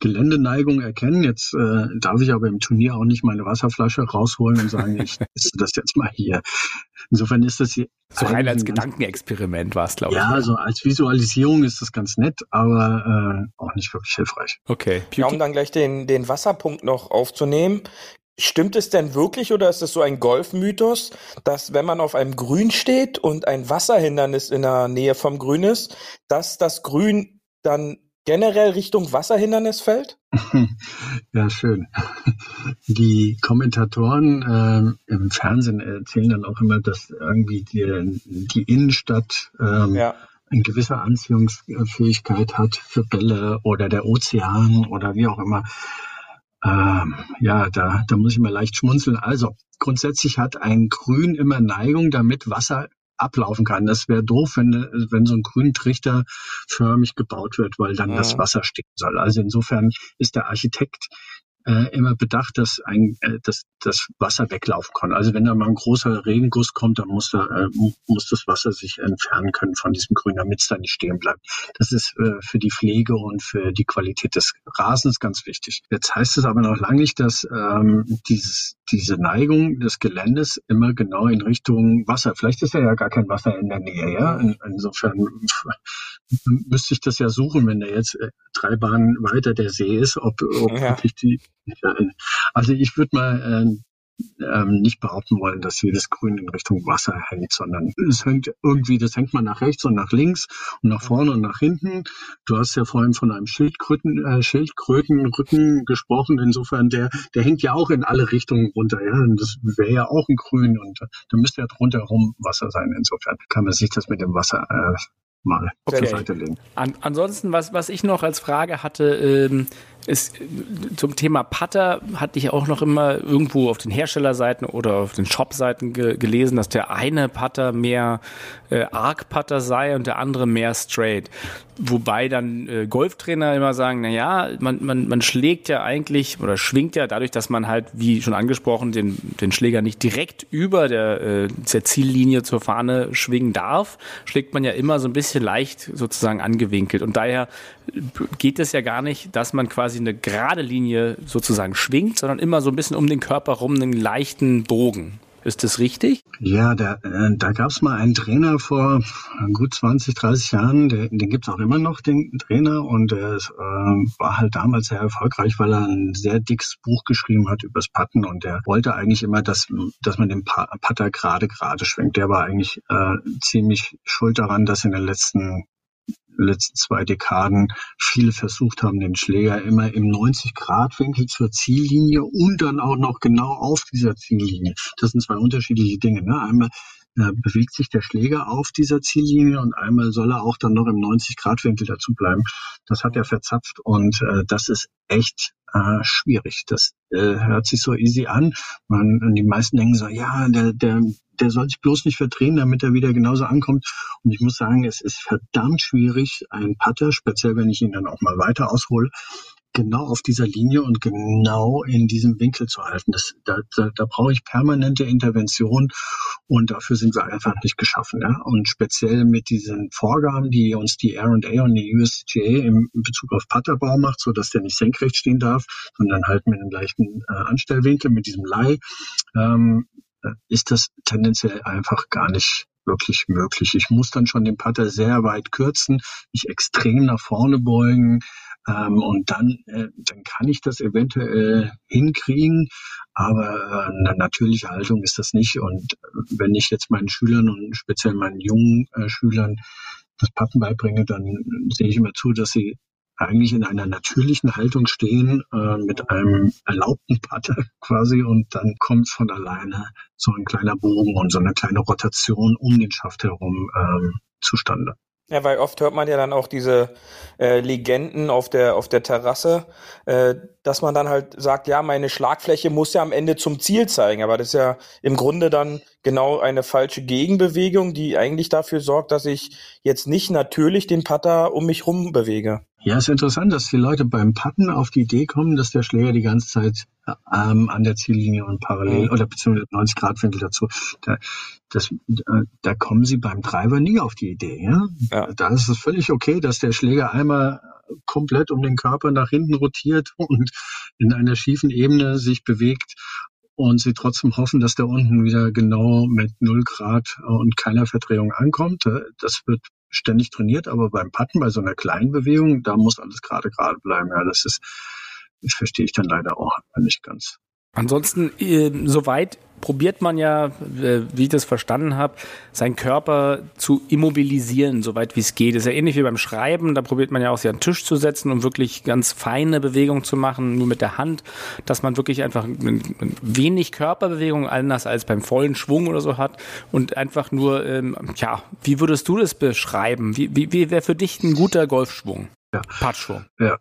Geländeneigung erkennen. Jetzt äh, darf ich aber im Turnier auch nicht meine Wasserflasche rausholen und sagen, ich teste das jetzt mal hier. Insofern ist das hier. So rein als Gedankenexperiment war es, glaube ja, ich. Ja, so als Visualisierung ist das ganz nett, aber äh, auch nicht wirklich hilfreich. Okay. Ja, um dann gleich den, den Wasserpunkt noch aufzunehmen. Stimmt es denn wirklich oder ist es so ein Golfmythos, dass wenn man auf einem Grün steht und ein Wasserhindernis in der Nähe vom Grün ist, dass das Grün dann generell Richtung Wasserhindernis fällt? Ja, schön. Die Kommentatoren äh, im Fernsehen erzählen dann auch immer, dass irgendwie die, die Innenstadt ähm, ja. eine gewisse Anziehungsfähigkeit hat für Bälle oder der Ozean oder wie auch immer. Ähm, ja, da, da muss ich mal leicht schmunzeln. Also grundsätzlich hat ein Grün immer Neigung, damit Wasser ablaufen kann. Das wäre doof, wenn, wenn so ein Grüntrichter förmig gebaut wird, weil dann ja. das Wasser stehen soll. Also insofern ist der Architekt äh, immer bedacht, dass ein, äh, dass das Wasser weglaufen kann. Also wenn da mal ein großer Regenguss kommt, dann muss da äh, muss das Wasser sich entfernen können von diesem Grün, damit es da nicht stehen bleibt. Das ist äh, für die Pflege und für die Qualität des Rasens ganz wichtig. Jetzt heißt es aber noch lange nicht, dass ähm, dieses, diese Neigung des Geländes immer genau in Richtung Wasser. Vielleicht ist ja ja gar kein Wasser in der Nähe. Ja, in, insofern müsste ich das ja suchen, wenn da jetzt äh, drei Bahnen weiter der See ist, ob, ob ja. wirklich die also ich würde mal äh, ähm, nicht behaupten wollen, dass jedes Grün in Richtung Wasser hängt, sondern es hängt irgendwie, das hängt man nach rechts und nach links und nach vorne und nach hinten. Du hast ja vorhin von einem Schildkröten, äh, Schildkrötenrücken gesprochen. Insofern, der, der hängt ja auch in alle Richtungen runter. Ja? Und das wäre ja auch ein Grün und da müsste ja rundherum Wasser sein. Insofern kann man sich das mit dem Wasser äh, mal okay. zur Seite legen. An, ansonsten, was, was ich noch als Frage hatte, ähm, ist zum Thema Putter hatte ich auch noch immer irgendwo auf den Herstellerseiten oder auf den Shopseiten ge gelesen, dass der eine Putter mehr äh, Arc Putter sei und der andere mehr Straight. Wobei dann äh, Golftrainer immer sagen, na ja, man, man, man schlägt ja eigentlich oder schwingt ja dadurch, dass man halt, wie schon angesprochen, den, den Schläger nicht direkt über der, äh, der Ziellinie zur Fahne schwingen darf, schlägt man ja immer so ein bisschen leicht sozusagen angewinkelt. Und daher geht es ja gar nicht, dass man quasi eine gerade Linie sozusagen schwingt, sondern immer so ein bisschen um den Körper rum einen leichten Bogen. Ist das richtig? Ja, da, äh, da gab es mal einen Trainer vor gut 20, 30 Jahren, der, den gibt es auch immer noch, den Trainer, und der äh, war halt damals sehr erfolgreich, weil er ein sehr dickes Buch geschrieben hat übers Patten und der wollte eigentlich immer, dass, dass man den Patter gerade gerade schwenkt. Der war eigentlich äh, ziemlich schuld daran, dass in den letzten letzten zwei Dekaden viele versucht haben, den Schläger immer im 90-Grad-Winkel zur Ziellinie und dann auch noch genau auf dieser Ziellinie. Das sind zwei unterschiedliche Dinge. Ne? Einmal äh, bewegt sich der Schläger auf dieser Ziellinie und einmal soll er auch dann noch im 90-Grad-Winkel dazu bleiben. Das hat er verzapft und äh, das ist echt äh, schwierig. Das äh, hört sich so easy an. Man, die meisten denken so, ja, der, der, der soll sich bloß nicht verdrehen, damit er wieder genauso ankommt. Und ich muss sagen, es ist verdammt schwierig, einen Putter, speziell wenn ich ihn dann auch mal weiter aushole, genau auf dieser Linie und genau in diesem Winkel zu halten. Das, da, da, da brauche ich permanente Intervention und dafür sind wir einfach nicht geschaffen. Ja? Und speziell mit diesen Vorgaben, die uns die R&A und die USGA im Bezug auf Putterbau macht, so dass der nicht senkrecht stehen darf, sondern halt mit einem leichten äh, Anstellwinkel, mit diesem Leih, ähm, ist das tendenziell einfach gar nicht wirklich möglich. Ich muss dann schon den Putter sehr weit kürzen, mich extrem nach vorne beugen, ähm, und dann, äh, dann kann ich das eventuell hinkriegen, aber äh, eine natürliche Haltung ist das nicht. Und wenn ich jetzt meinen Schülern und speziell meinen jungen äh, Schülern das Patten beibringe, dann sehe ich immer zu, dass sie eigentlich in einer natürlichen Haltung stehen, äh, mit einem erlaubten Putter quasi und dann kommt von alleine so ein kleiner Bogen und so eine kleine Rotation um den Schaft herum ähm, zustande. Ja, weil oft hört man ja dann auch diese äh, Legenden auf der auf der Terrasse, äh, dass man dann halt sagt, ja, meine Schlagfläche muss ja am Ende zum Ziel zeigen, aber das ist ja im Grunde dann genau eine falsche Gegenbewegung, die eigentlich dafür sorgt, dass ich jetzt nicht natürlich den Putter um mich rum bewege. Ja, ist interessant, dass die Leute beim Putten auf die Idee kommen, dass der Schläger die ganze Zeit ähm, an der Ziellinie und parallel mhm. oder beziehungsweise 90 Grad Winkel dazu. Da, das, äh, da kommen sie beim Treiber nie auf die Idee. Ja? ja? Da ist es völlig okay, dass der Schläger einmal komplett um den Körper nach hinten rotiert und in einer schiefen Ebene sich bewegt und sie trotzdem hoffen, dass der unten wieder genau mit 0 Grad und keiner Verdrehung ankommt. Äh, das wird ständig trainiert, aber beim Patten, bei so einer kleinen Bewegung, da muss alles gerade gerade bleiben. Ja, das ist, das verstehe ich dann leider auch nicht ganz. Ansonsten, äh, soweit probiert man ja, äh, wie ich das verstanden habe, seinen Körper zu immobilisieren, soweit wie es geht. Das ist ja ähnlich wie beim Schreiben. Da probiert man ja auch sich an den Tisch zu setzen, um wirklich ganz feine Bewegungen zu machen, nur mit der Hand, dass man wirklich einfach wenig Körperbewegung, anders als beim vollen Schwung oder so hat und einfach nur, ähm, ja, wie würdest du das beschreiben? Wie, wie, wie wäre für dich ein guter Golfschwung? Ja. Patschwung. Ja,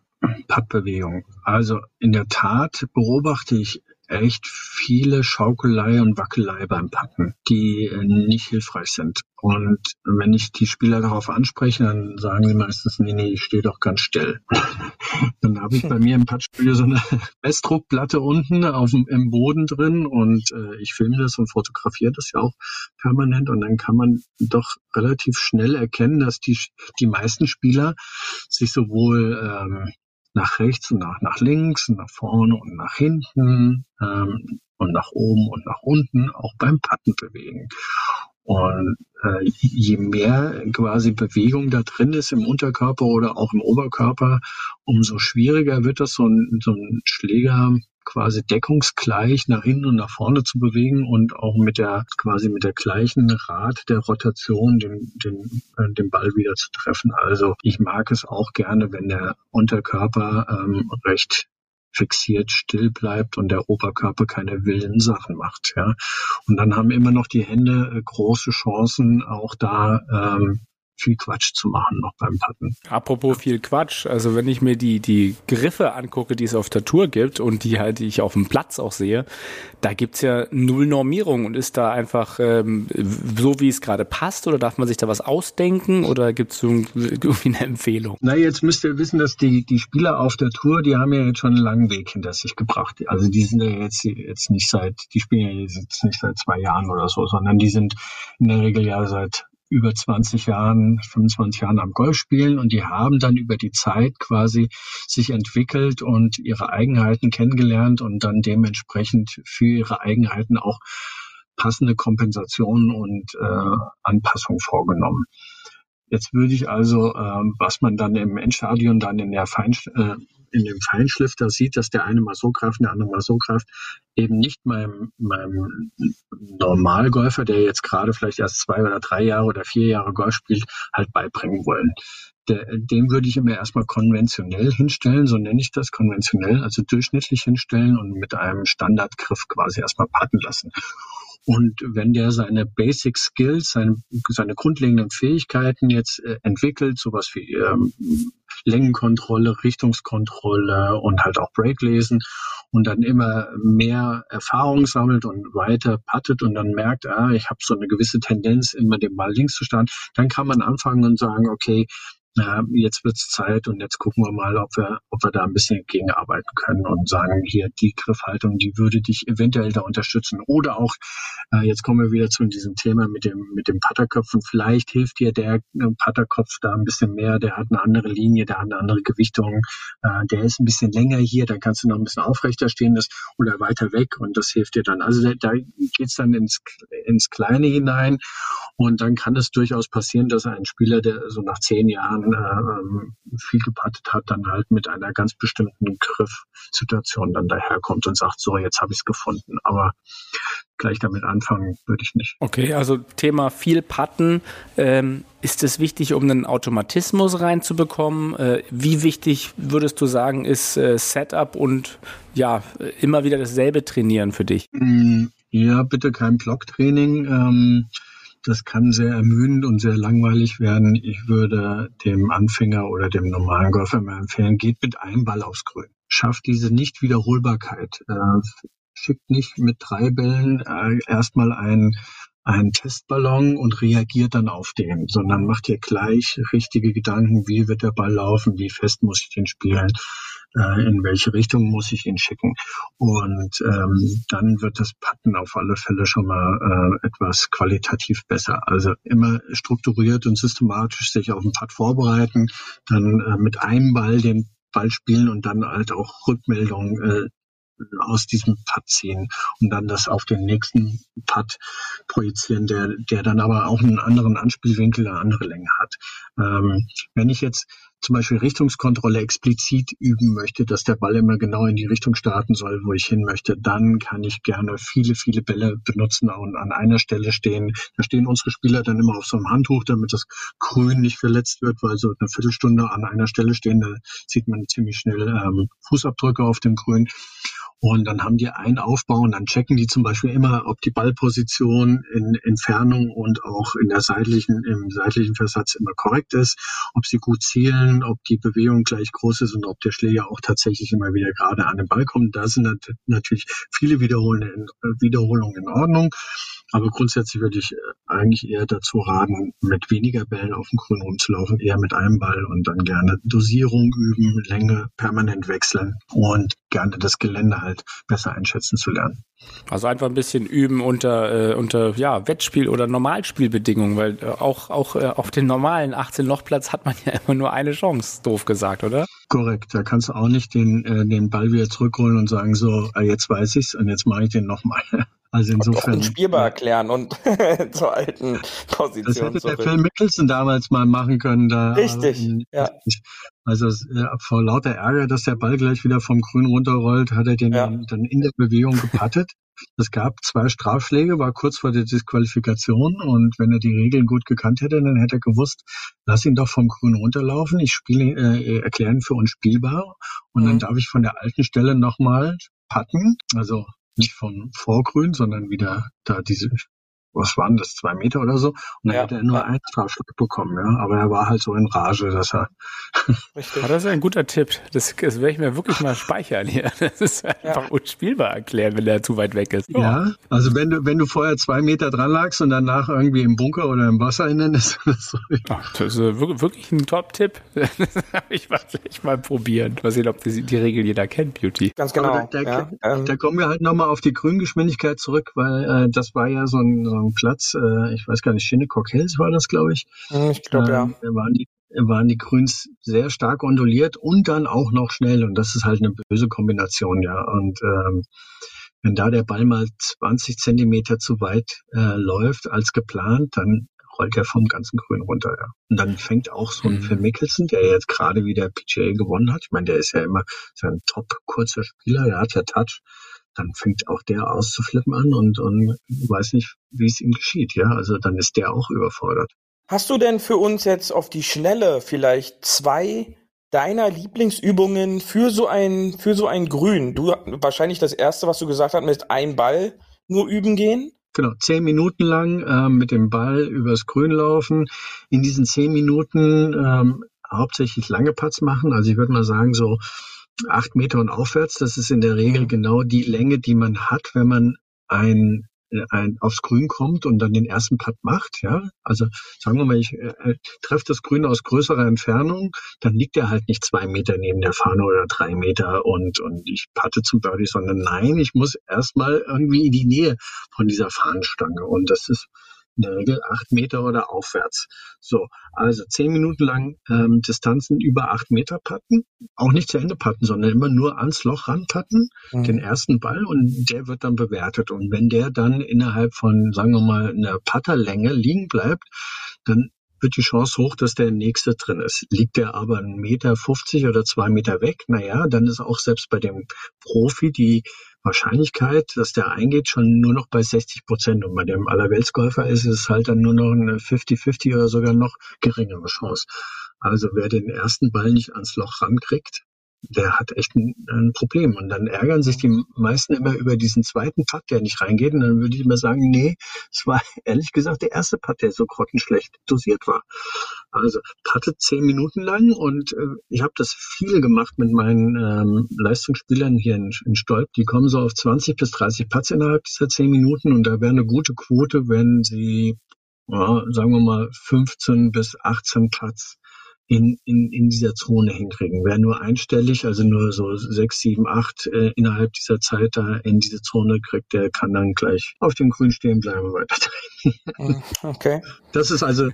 Pattbewegung. Also in der Tat beobachte ich echt viele Schaukelei und Wackelei beim Packen, die äh, nicht hilfreich sind. Und wenn ich die Spieler darauf anspreche, dann sagen sie meistens, nee, nee, ich stehe doch ganz still. dann habe ich bei mir im Patchstudio so eine Messdruckplatte unten auf dem, im Boden drin und äh, ich filme das und fotografiere das ja auch permanent und dann kann man doch relativ schnell erkennen, dass die, die meisten Spieler sich sowohl ähm, nach rechts und nach, nach links und nach vorne und nach hinten ähm, und nach oben und nach unten auch beim Patten bewegen. Und äh, je mehr quasi Bewegung da drin ist im Unterkörper oder auch im Oberkörper, umso schwieriger wird das, so ein, so ein Schläger quasi deckungsgleich nach hinten und nach vorne zu bewegen und auch mit der quasi mit der gleichen Rad der Rotation den, den, äh, den Ball wieder zu treffen. Also ich mag es auch gerne, wenn der Unterkörper ähm, recht fixiert still bleibt und der Oberkörper keine wilden Sachen macht. Ja. Und dann haben immer noch die Hände äh, große Chancen, auch da ähm, viel Quatsch zu machen noch beim Patten. Apropos viel Quatsch, also wenn ich mir die, die Griffe angucke, die es auf der Tour gibt und die halt die ich auf dem Platz auch sehe, da gibt's ja null Normierung und ist da einfach ähm, so, wie es gerade passt oder darf man sich da was ausdenken oder gibt's irgendwie eine Empfehlung? Na, jetzt müsst ihr wissen, dass die, die Spieler auf der Tour, die haben ja jetzt schon einen langen Weg hinter sich gebracht. Also die sind ja jetzt, jetzt nicht seit, die spielen ja jetzt nicht seit zwei Jahren oder so, sondern die sind in der Regel ja seit über 20 Jahren, 25 Jahren am Golf spielen und die haben dann über die Zeit quasi sich entwickelt und ihre Eigenheiten kennengelernt und dann dementsprechend für ihre Eigenheiten auch passende Kompensationen und äh, Anpassungen vorgenommen. Jetzt würde ich also, ähm, was man dann im Endstadion dann in der Fein, äh, in dem Feinschlifter sieht, dass der eine mal so greift, der andere mal so greift, eben nicht meinem, meinem Normalgolfer, der jetzt gerade vielleicht erst zwei oder drei Jahre oder vier Jahre Golf spielt, halt beibringen wollen. Der, dem würde ich immer erstmal konventionell hinstellen, so nenne ich das konventionell, also durchschnittlich hinstellen und mit einem Standardgriff quasi erstmal patten lassen. Und wenn der seine Basic Skills, seine, seine grundlegenden Fähigkeiten jetzt äh, entwickelt, sowas wie ähm, Längenkontrolle, Richtungskontrolle und halt auch Breaklesen und dann immer mehr Erfahrung sammelt und weiter puttet und dann merkt, ah, ich habe so eine gewisse Tendenz, immer den Ball links zu starten, dann kann man anfangen und sagen, okay, äh, jetzt wird's Zeit und jetzt gucken wir mal, ob wir, ob wir da ein bisschen gegenarbeiten können und sagen, hier die Griffhaltung, die würde dich eventuell da unterstützen. Oder auch, äh, jetzt kommen wir wieder zu diesem Thema mit dem, mit dem Putterköpfen. Vielleicht hilft dir der äh, Putterkopf da ein bisschen mehr, der hat eine andere Linie, der hat eine andere Gewichtung, äh, der ist ein bisschen länger hier, dann kannst du noch ein bisschen aufrechter stehen das, oder weiter weg und das hilft dir dann. Also da, da geht's dann ins, ins Kleine hinein und dann kann es durchaus passieren, dass ein Spieler, der so nach zehn Jahren äh, viel gepattet hat, dann halt mit einer ganz bestimmten Griffsituation dann daherkommt und sagt, so, jetzt habe ich es gefunden. Aber gleich damit anfangen würde ich nicht. Okay, also Thema viel Patten. Ähm, ist es wichtig, um einen Automatismus reinzubekommen? Äh, wie wichtig würdest du sagen, ist äh, Setup und ja, immer wieder dasselbe trainieren für dich? Mm, ja, bitte kein Blocktraining. Ähm, das kann sehr ermüdend und sehr langweilig werden. Ich würde dem Anfänger oder dem normalen Golfer mal empfehlen, geht mit einem Ball aufs Grün. Schafft diese Nichtwiederholbarkeit. Äh, schickt nicht mit drei Bällen äh, erstmal einen, einen Testballon und reagiert dann auf den, sondern macht ihr gleich richtige Gedanken, wie wird der Ball laufen, wie fest muss ich den spielen, äh, in welche Richtung muss ich ihn schicken. Und ähm, dann wird das Patten auf alle Fälle schon mal äh, etwas qualitativ besser. Also immer strukturiert und systematisch sich auf den Putt vorbereiten, dann äh, mit einem Ball den Ball spielen und dann halt auch Rückmeldungen äh, aus diesem Putt ziehen und dann das auf den nächsten Putt projizieren, der, der dann aber auch einen anderen Anspielwinkel, eine andere Länge hat. Ähm, wenn ich jetzt zum Beispiel Richtungskontrolle explizit üben möchte, dass der Ball immer genau in die Richtung starten soll, wo ich hin möchte, dann kann ich gerne viele, viele Bälle benutzen und an einer Stelle stehen. Da stehen unsere Spieler dann immer auf so einem Handtuch, damit das Grün nicht verletzt wird, weil so eine Viertelstunde an einer Stelle stehen, da sieht man ziemlich schnell ähm, Fußabdrücke auf dem Grün. Und dann haben die einen Aufbau und dann checken die zum Beispiel immer, ob die Ballposition in Entfernung und auch in der seitlichen, im seitlichen Versatz immer korrekt ist, ob sie gut zielen, ob die Bewegung gleich groß ist und ob der Schläger auch tatsächlich immer wieder gerade an den Ball kommt. Da sind natürlich viele Wiederholungen in Ordnung. Aber grundsätzlich würde ich äh, eigentlich eher dazu raten, mit weniger Bällen auf dem Grün rumzulaufen, eher mit einem Ball und dann gerne Dosierung üben, Länge permanent wechseln und gerne das Gelände halt besser einschätzen zu lernen. Also einfach ein bisschen üben unter, äh, unter ja, Wettspiel- oder Normalspielbedingungen, weil äh, auch, auch äh, auf den normalen 18-Loch-Platz hat man ja immer nur eine Chance, doof gesagt, oder? Korrekt, da kannst du auch nicht den, äh, den Ball wieder zurückholen und sagen so, ah, jetzt weiß ich's und jetzt mache ich den nochmal. Also insofern. Und spielbar erklären und zur alten Position. Das hätte zurück. der Phil Mickelson damals mal machen können. Da, Richtig, äh, ja. Also äh, vor lauter Ärger, dass der Ball gleich wieder vom Grün runterrollt, hat er den ja. dann in der Bewegung gepattet. Es gab zwei Strafschläge, war kurz vor der Disqualifikation und wenn er die Regeln gut gekannt hätte, dann hätte er gewusst, lass ihn doch vom Grün runterlaufen, ich spiele, äh, erkläre ihn für unspielbar und mhm. dann darf ich von der alten Stelle nochmal patten, also nicht von Vorgrün, sondern wieder da diese was waren das, zwei Meter oder so. Und dann ja, hätte er nur einen Strafschlag bekommen, ja. Aber er war halt so in Rage, dass er. Richtig. das ist ein guter Tipp. Das, das werde ich mir wirklich mal speichern hier. Das ist einfach ja. unspielbar erklären, wenn er zu weit weg ist. Ja, also wenn du, wenn du vorher zwei Meter dran lagst und danach irgendwie im Bunker oder im Wasser innen ist das so. Ach, das ist wirklich ein Top-Tipp. ich werde gleich mal probieren. Mal sehen, ob die, die Regel jeder kennt, Beauty. Ganz genau. Da, da, da, kommen wir halt nochmal auf die Grüngeschwindigkeit zurück, weil äh, das war ja so ein, so ein Platz, äh, ich weiß gar nicht, Shinnecock Hills war das, glaube ich. Hm, ich glaube, ähm, ja. Da waren die, waren die Grüns sehr stark onduliert und dann auch noch schnell. Und das ist halt eine böse Kombination, ja. Und ähm, wenn da der Ball mal 20 Zentimeter zu weit äh, läuft als geplant, dann rollt er vom ganzen Grün runter. Ja. Und dann fängt auch so ein mhm. Phil Mickelson, der jetzt gerade wieder PGA gewonnen hat. Ich meine, der ist ja immer so ein top kurzer Spieler, der hat ja Touch dann fängt auch der auszuflippen an und, und weiß nicht, wie es ihm geschieht. Ja, also dann ist der auch überfordert. Hast du denn für uns jetzt auf die Schnelle vielleicht zwei deiner Lieblingsübungen für so ein, für so ein Grün? Du wahrscheinlich das erste, was du gesagt hast, mit einem Ball nur üben gehen? Genau, zehn Minuten lang äh, mit dem Ball übers Grün laufen. In diesen zehn Minuten ähm, hauptsächlich lange Putts machen. Also ich würde mal sagen, so acht Meter und aufwärts. Das ist in der Regel genau die Länge, die man hat, wenn man ein, äh, ein aufs Grün kommt und dann den ersten Putt macht. Ja, also sagen wir mal, ich äh, äh, treffe das Grün aus größerer Entfernung, dann liegt er halt nicht zwei Meter neben der Fahne oder drei Meter und und ich patte zum Birdie, sondern nein, ich muss erstmal irgendwie in die Nähe von dieser Fahnenstange und das ist in der Regel acht Meter oder aufwärts. So, also zehn Minuten lang ähm, Distanzen über acht Meter patten, auch nicht zu Ende patten, sondern immer nur ans Loch ranpatten, mhm. den ersten Ball und der wird dann bewertet. Und wenn der dann innerhalb von, sagen wir mal, einer Patterlänge liegen bleibt, dann wird die Chance hoch, dass der nächste drin ist. Liegt der aber einen Meter 50 oder zwei Meter weg, naja, dann ist auch selbst bei dem Profi die Wahrscheinlichkeit, dass der eingeht, schon nur noch bei 60 Prozent. Und bei dem Allerweltsgolfer ist es halt dann nur noch eine 50-50 oder sogar noch geringere Chance. Also wer den ersten Ball nicht ans Loch rankriegt, der hat echt ein, ein, Problem. Und dann ärgern sich die meisten immer über diesen zweiten Putt, der nicht reingeht. Und dann würde ich immer sagen, nee, es war ehrlich gesagt der erste Putt, der so grottenschlecht dosiert war. Also puttet zehn Minuten lang und äh, ich habe das viel gemacht mit meinen ähm, Leistungsspielern hier in, in Stolp. Die kommen so auf 20 bis 30 Putts innerhalb dieser zehn Minuten und da wäre eine gute Quote, wenn sie, ja, sagen wir mal, 15 bis 18 Putts in, in, in dieser Zone hinkriegen. Wer nur einstellig, also nur so sechs, sieben, acht äh, innerhalb dieser Zeit da in diese Zone kriegt, der kann dann gleich auf dem Grün stehen bleiben und weiter hm, Okay. Das ist also äh,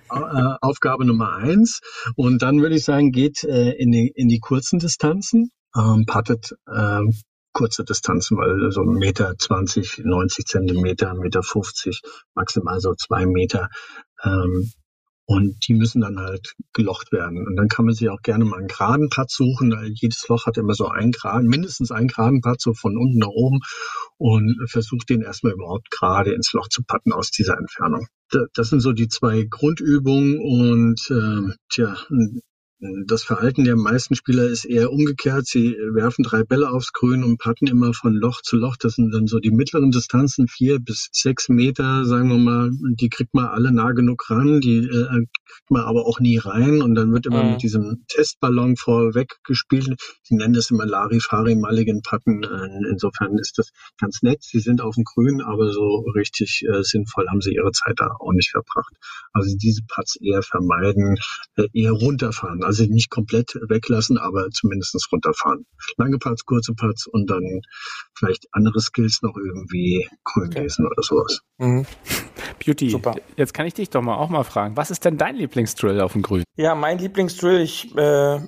Aufgabe Nummer eins. Und dann würde ich sagen, geht äh, in, die, in die kurzen Distanzen, ähm, pattet äh, kurze Distanzen, weil so Meter 20, 90 Zentimeter, Meter 50, maximal so zwei Meter. Ähm, und die müssen dann halt gelocht werden. Und dann kann man sich auch gerne mal einen geraden Platz suchen. Jedes Loch hat immer so einen geraden, mindestens einen geraden Platz, so von unten nach oben. Und versucht den erstmal überhaupt gerade ins Loch zu patten aus dieser Entfernung. Das sind so die zwei Grundübungen. Und äh, tja, das Verhalten der meisten Spieler ist eher umgekehrt. Sie werfen drei Bälle aufs Grün und patten immer von Loch zu Loch. Das sind dann so die mittleren Distanzen, vier bis sechs Meter, sagen wir mal. Die kriegt man alle nah genug ran, die äh, kriegt man aber auch nie rein. Und dann wird immer mhm. mit diesem Testballon vorweg gespielt. Sie nennen das immer Larifari Mulligan Patten. Insofern ist das ganz nett. Sie sind auf dem Grün, aber so richtig äh, sinnvoll haben sie ihre Zeit da auch nicht verbracht. Also diese Putts eher vermeiden, äh, eher runterfahren. Also nicht komplett weglassen, aber zumindest runterfahren. Lange Parts, kurze Parts und dann vielleicht andere Skills noch irgendwie grün lesen oder sowas. Mhm. Beauty, Super. jetzt kann ich dich doch mal auch mal fragen, was ist denn dein Lieblingsdrill auf dem Grün? Ja, mein Lieblingsdrill, ich äh,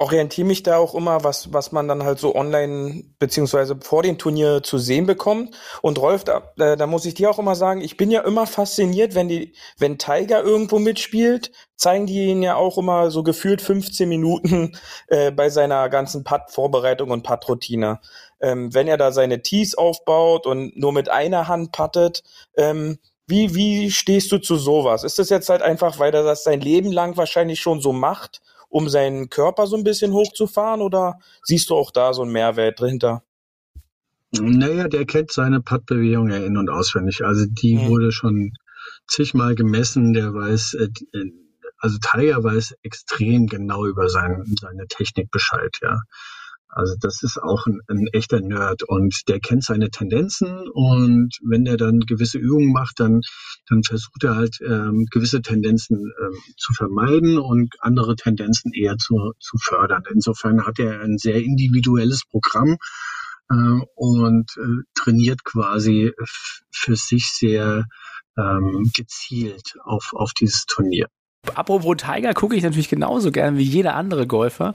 orientiere mich da auch immer, was, was man dann halt so online beziehungsweise vor dem Turnier zu sehen bekommt. Und Rolf, da, äh, da muss ich dir auch immer sagen, ich bin ja immer fasziniert, wenn die, wenn Tiger irgendwo mitspielt, zeigen die ihn ja auch immer so gefühlt 15 Minuten äh, bei seiner ganzen Putt-Vorbereitung und Putt-Routine. Ähm, wenn er da seine Tees aufbaut und nur mit einer Hand puttet, ähm, wie, wie stehst du zu sowas? Ist das jetzt halt einfach, weil er das sein Leben lang wahrscheinlich schon so macht um seinen Körper so ein bisschen hochzufahren oder siehst du auch da so einen Mehrwert dahinter? Naja, der kennt seine Puttbewegung ja in- und auswendig. Also die mhm. wurde schon zigmal gemessen. Der weiß, äh, äh, also Tiger weiß extrem genau über sein, seine Technik Bescheid, ja. Also das ist auch ein, ein, echter Nerd und der kennt seine Tendenzen und wenn er dann gewisse Übungen macht, dann, dann versucht er halt ähm, gewisse Tendenzen ähm, zu vermeiden und andere Tendenzen eher zu, zu fördern. Insofern hat er ein sehr individuelles Programm äh, und äh, trainiert quasi für sich sehr ähm, gezielt auf, auf dieses Turnier. Apropos Tiger gucke ich natürlich genauso gern wie jeder andere Golfer.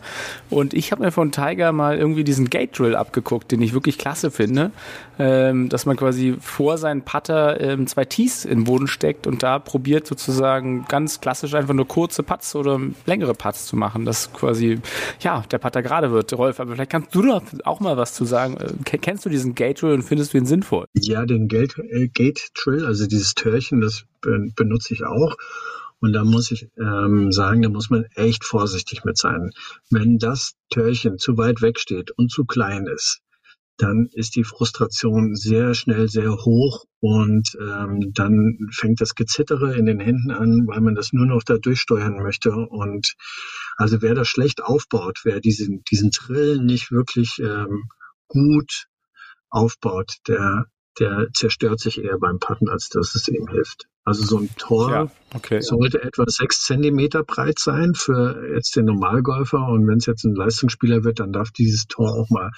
Und ich habe mir von Tiger mal irgendwie diesen Gate Drill abgeguckt, den ich wirklich klasse finde. Ähm, dass man quasi vor seinen Putter ähm, zwei Tees in den Boden steckt und da probiert sozusagen ganz klassisch einfach nur kurze Putts oder längere Putts zu machen, dass quasi, ja, der Putter gerade wird. Rolf, aber vielleicht kannst du doch auch mal was zu sagen. Äh, kennst du diesen Gate Drill und findest du ihn sinnvoll? Ja, den Gate, äh, Gate Drill, also dieses Törchen, das benutze ich auch. Und da muss ich ähm, sagen, da muss man echt vorsichtig mit sein. Wenn das Törchen zu weit weg steht und zu klein ist, dann ist die Frustration sehr schnell sehr hoch und ähm, dann fängt das Gezittere in den Händen an, weil man das nur noch da durchsteuern möchte. Und also wer das schlecht aufbaut, wer diesen, diesen Trill nicht wirklich ähm, gut aufbaut, der, der zerstört sich eher beim Patten, als dass es ihm hilft. Also so ein Tor ja, okay. sollte etwa sechs Zentimeter breit sein für jetzt den Normalgolfer. Und wenn es jetzt ein Leistungsspieler wird, dann darf dieses Tor auch mal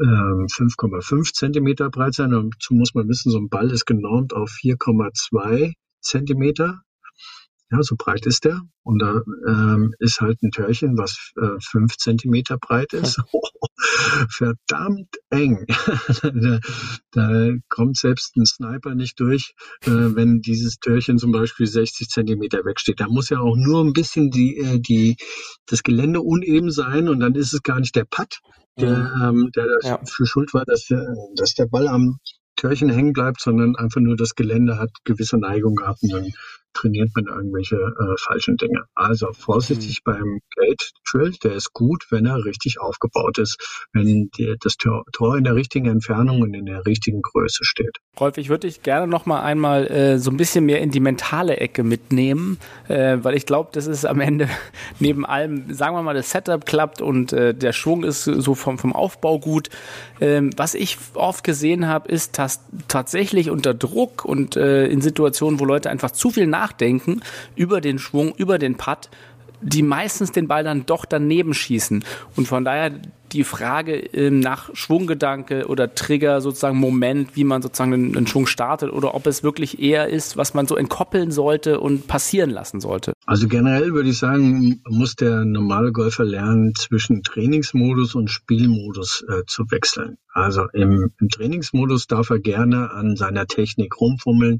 ähm, 5,5 Zentimeter breit sein. Und dazu muss man wissen, so ein Ball ist genormt auf 4,2 Zentimeter. Ja, so breit ist der. Und da ähm, ist halt ein Törchen, was äh, fünf Zentimeter breit ist. Oh, verdammt eng. da, da, kommt selbst ein Sniper nicht durch, äh, wenn dieses Törchen zum Beispiel 60 Zentimeter wegsteht. Da muss ja auch nur ein bisschen die, äh, die, das Gelände uneben sein und dann ist es gar nicht der Putt, der, mhm. ähm, der ja. für schuld war, dass der, dass der Ball am Türchen hängen bleibt, sondern einfach nur das Gelände hat gewisse Neigung gehabt und dann trainiert man irgendwelche äh, falschen Dinge. Also vorsichtig mhm. beim Gate Drill, der ist gut, wenn er richtig aufgebaut ist, wenn die, das Tor, Tor in der richtigen Entfernung und in der richtigen Größe steht. Rolf, ich würde dich gerne noch mal einmal äh, so ein bisschen mehr in die mentale Ecke mitnehmen, äh, weil ich glaube, das ist am Ende neben allem, sagen wir mal, das Setup klappt und äh, der Schwung ist so vom, vom Aufbau gut. Ähm, was ich oft gesehen habe, ist, dass tatsächlich unter Druck und äh, in Situationen, wo Leute einfach zu viel nach nachdenken über den Schwung, über den Putt, die meistens den Ball dann doch daneben schießen. Und von daher die Frage ähm, nach Schwunggedanke oder Trigger, sozusagen Moment, wie man sozusagen einen, Schwung startet oder ob es wirklich eher ist, was man so entkoppeln sollte und passieren lassen sollte. Also generell würde ich sagen, muss der normale Golfer lernen, zwischen Trainingsmodus und Spielmodus äh, zu wechseln. Also im, im Trainingsmodus darf er gerne an seiner Technik rumfummeln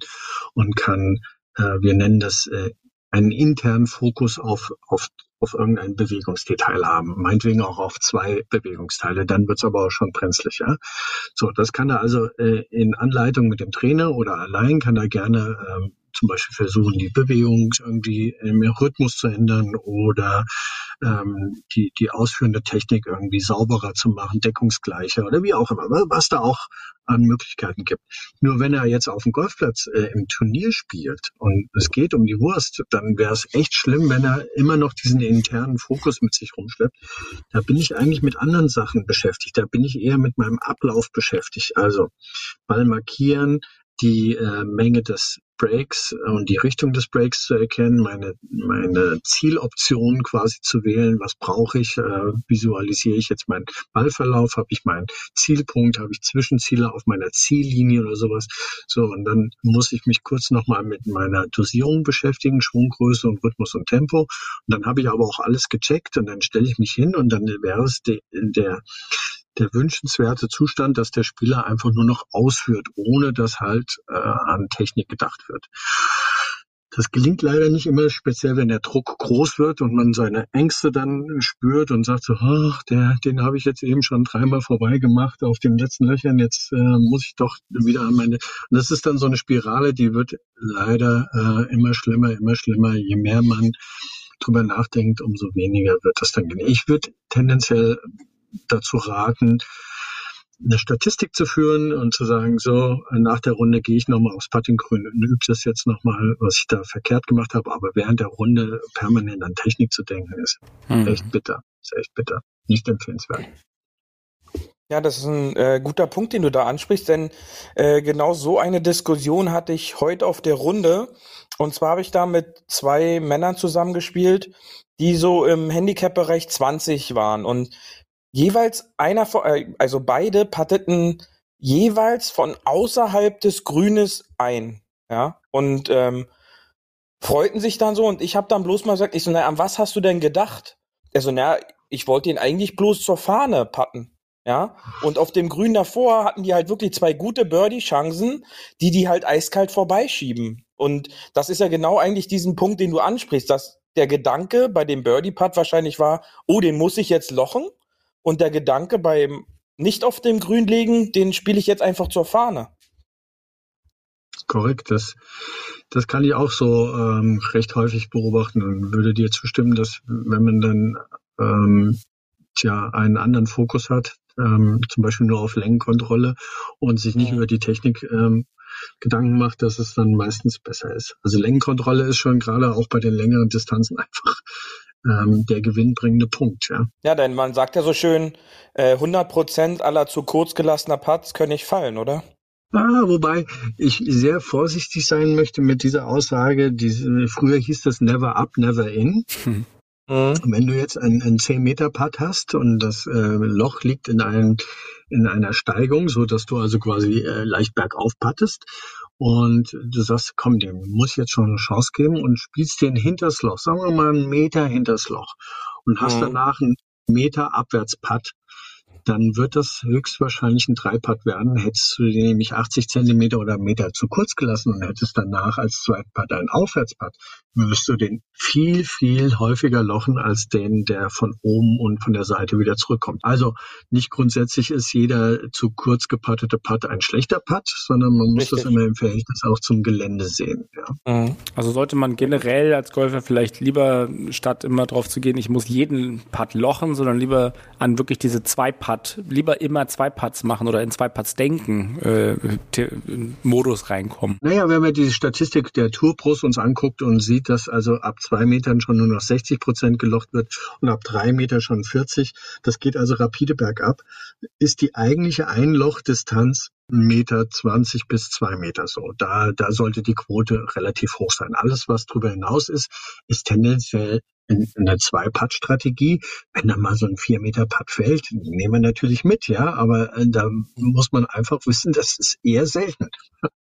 und kann wir nennen das äh, einen internen Fokus auf, auf, auf irgendein Bewegungsdetail haben, meinetwegen auch auf zwei Bewegungsteile, dann wird's aber auch schon brenzlig. Ja? So, das kann er also äh, in Anleitung mit dem Trainer oder allein kann er gerne ähm, zum Beispiel versuchen, die Bewegung irgendwie im Rhythmus zu ändern oder ähm, die, die ausführende Technik irgendwie sauberer zu machen, deckungsgleicher oder wie auch immer, was da auch an Möglichkeiten gibt. Nur wenn er jetzt auf dem Golfplatz äh, im Turnier spielt und es geht um die Wurst, dann wäre es echt schlimm, wenn er immer noch diesen internen Fokus mit sich rumschleppt. Da bin ich eigentlich mit anderen Sachen beschäftigt. Da bin ich eher mit meinem Ablauf beschäftigt. Also Ball markieren, die äh, Menge des Breaks und die Richtung des Breaks zu erkennen, meine, meine Zieloption quasi zu wählen, was brauche ich, äh, visualisiere ich jetzt meinen Ballverlauf, habe ich meinen Zielpunkt, habe ich Zwischenziele auf meiner Ziellinie oder sowas. So, und dann muss ich mich kurz nochmal mit meiner Dosierung beschäftigen, Schwunggröße und Rhythmus und Tempo. Und dann habe ich aber auch alles gecheckt und dann stelle ich mich hin und dann wäre es de, der der wünschenswerte Zustand, dass der Spieler einfach nur noch ausführt, ohne dass halt äh, an Technik gedacht wird. Das gelingt leider nicht immer, speziell wenn der Druck groß wird und man seine Ängste dann spürt und sagt so, ach, der, den habe ich jetzt eben schon dreimal vorbei gemacht auf den letzten Löchern, jetzt äh, muss ich doch wieder an meine. Und das ist dann so eine Spirale, die wird leider äh, immer schlimmer, immer schlimmer. Je mehr man drüber nachdenkt, umso weniger wird das dann gehen. Ich würde tendenziell dazu raten, eine Statistik zu führen und zu sagen, so, nach der Runde gehe ich nochmal aufs Puttinggrün und übe das jetzt nochmal, was ich da verkehrt gemacht habe, aber während der Runde permanent an Technik zu denken, ist hm. echt bitter. Ist echt bitter. Nicht empfehlenswert. Ja, das ist ein äh, guter Punkt, den du da ansprichst, denn äh, genau so eine Diskussion hatte ich heute auf der Runde. Und zwar habe ich da mit zwei Männern zusammengespielt, die so im Handicap-Bereich 20 waren. Und jeweils einer von, äh, also beide patteten jeweils von außerhalb des Grünes ein, ja, und ähm, freuten sich dann so und ich habe dann bloß mal gesagt, ich so, na, an was hast du denn gedacht? Er so, na, ich wollte ihn eigentlich bloß zur Fahne patten. Ja, und auf dem Grün davor hatten die halt wirklich zwei gute Birdie-Chancen, die die halt eiskalt vorbeischieben. Und das ist ja genau eigentlich diesen Punkt, den du ansprichst, dass der Gedanke bei dem Birdie-Putt wahrscheinlich war, oh, den muss ich jetzt lochen. Und der Gedanke beim nicht auf dem Grün legen, den spiele ich jetzt einfach zur Fahne. Korrekt, das, das kann ich auch so ähm, recht häufig beobachten und würde dir zustimmen, dass wenn man dann ähm, tja, einen anderen Fokus hat, ähm, zum Beispiel nur auf Längenkontrolle und sich nicht ja. über die Technik ähm, Gedanken macht, dass es dann meistens besser ist. Also Längenkontrolle ist schon gerade auch bei den längeren Distanzen einfach ähm, der gewinnbringende Punkt. Ja, ja denn man sagt ja so schön, äh, 100 Prozent aller zu kurz gelassener Putts können nicht fallen, oder? Ah, wobei ich sehr vorsichtig sein möchte mit dieser Aussage. Diese, früher hieß das never up, never in. Hm. Mhm. Wenn du jetzt einen, einen 10 Meter Putt hast und das äh, Loch liegt in, einem, in einer Steigung, so dass du also quasi äh, leicht bergauf pattest und du sagst, komm, dem muss ich jetzt schon eine Chance geben und spielst den hinters Loch, sagen wir mal einen Meter hinters Loch und hast mhm. danach einen Meter abwärts Putt dann wird das höchstwahrscheinlich ein Dreipad werden. Hättest du den nämlich 80 Zentimeter oder Meter zu kurz gelassen und hättest danach als Zweitpad ein Aufwärtspad, würdest du den viel, viel häufiger lochen als den, der von oben und von der Seite wieder zurückkommt. Also nicht grundsätzlich ist jeder zu kurz gepattete Pad ein schlechter Pad, sondern man muss Richtig. das immer im Verhältnis auch zum Gelände sehen. Ja. Mhm. Also sollte man generell als Golfer vielleicht lieber, statt immer drauf zu gehen, ich muss jeden Pad lochen, sondern lieber an wirklich diese zwei Pad Putt, lieber immer zwei Putts machen oder in zwei Putts denken, äh, Modus reinkommen. Naja, wenn man die Statistik der Tour Pros uns anguckt und sieht, dass also ab zwei Metern schon nur noch 60 Prozent gelocht wird und ab drei Meter schon 40, das geht also rapide bergab, ist die eigentliche Einlochdistanz Meter 20 bis zwei Meter so. Da, da sollte die Quote relativ hoch sein. Alles, was darüber hinaus ist, ist tendenziell eine Zwei-Putt-Strategie. Wenn da mal so ein Vier-Meter-Putt fällt, nehmen wir natürlich mit, ja, aber äh, da muss man einfach wissen, das ist eher selten.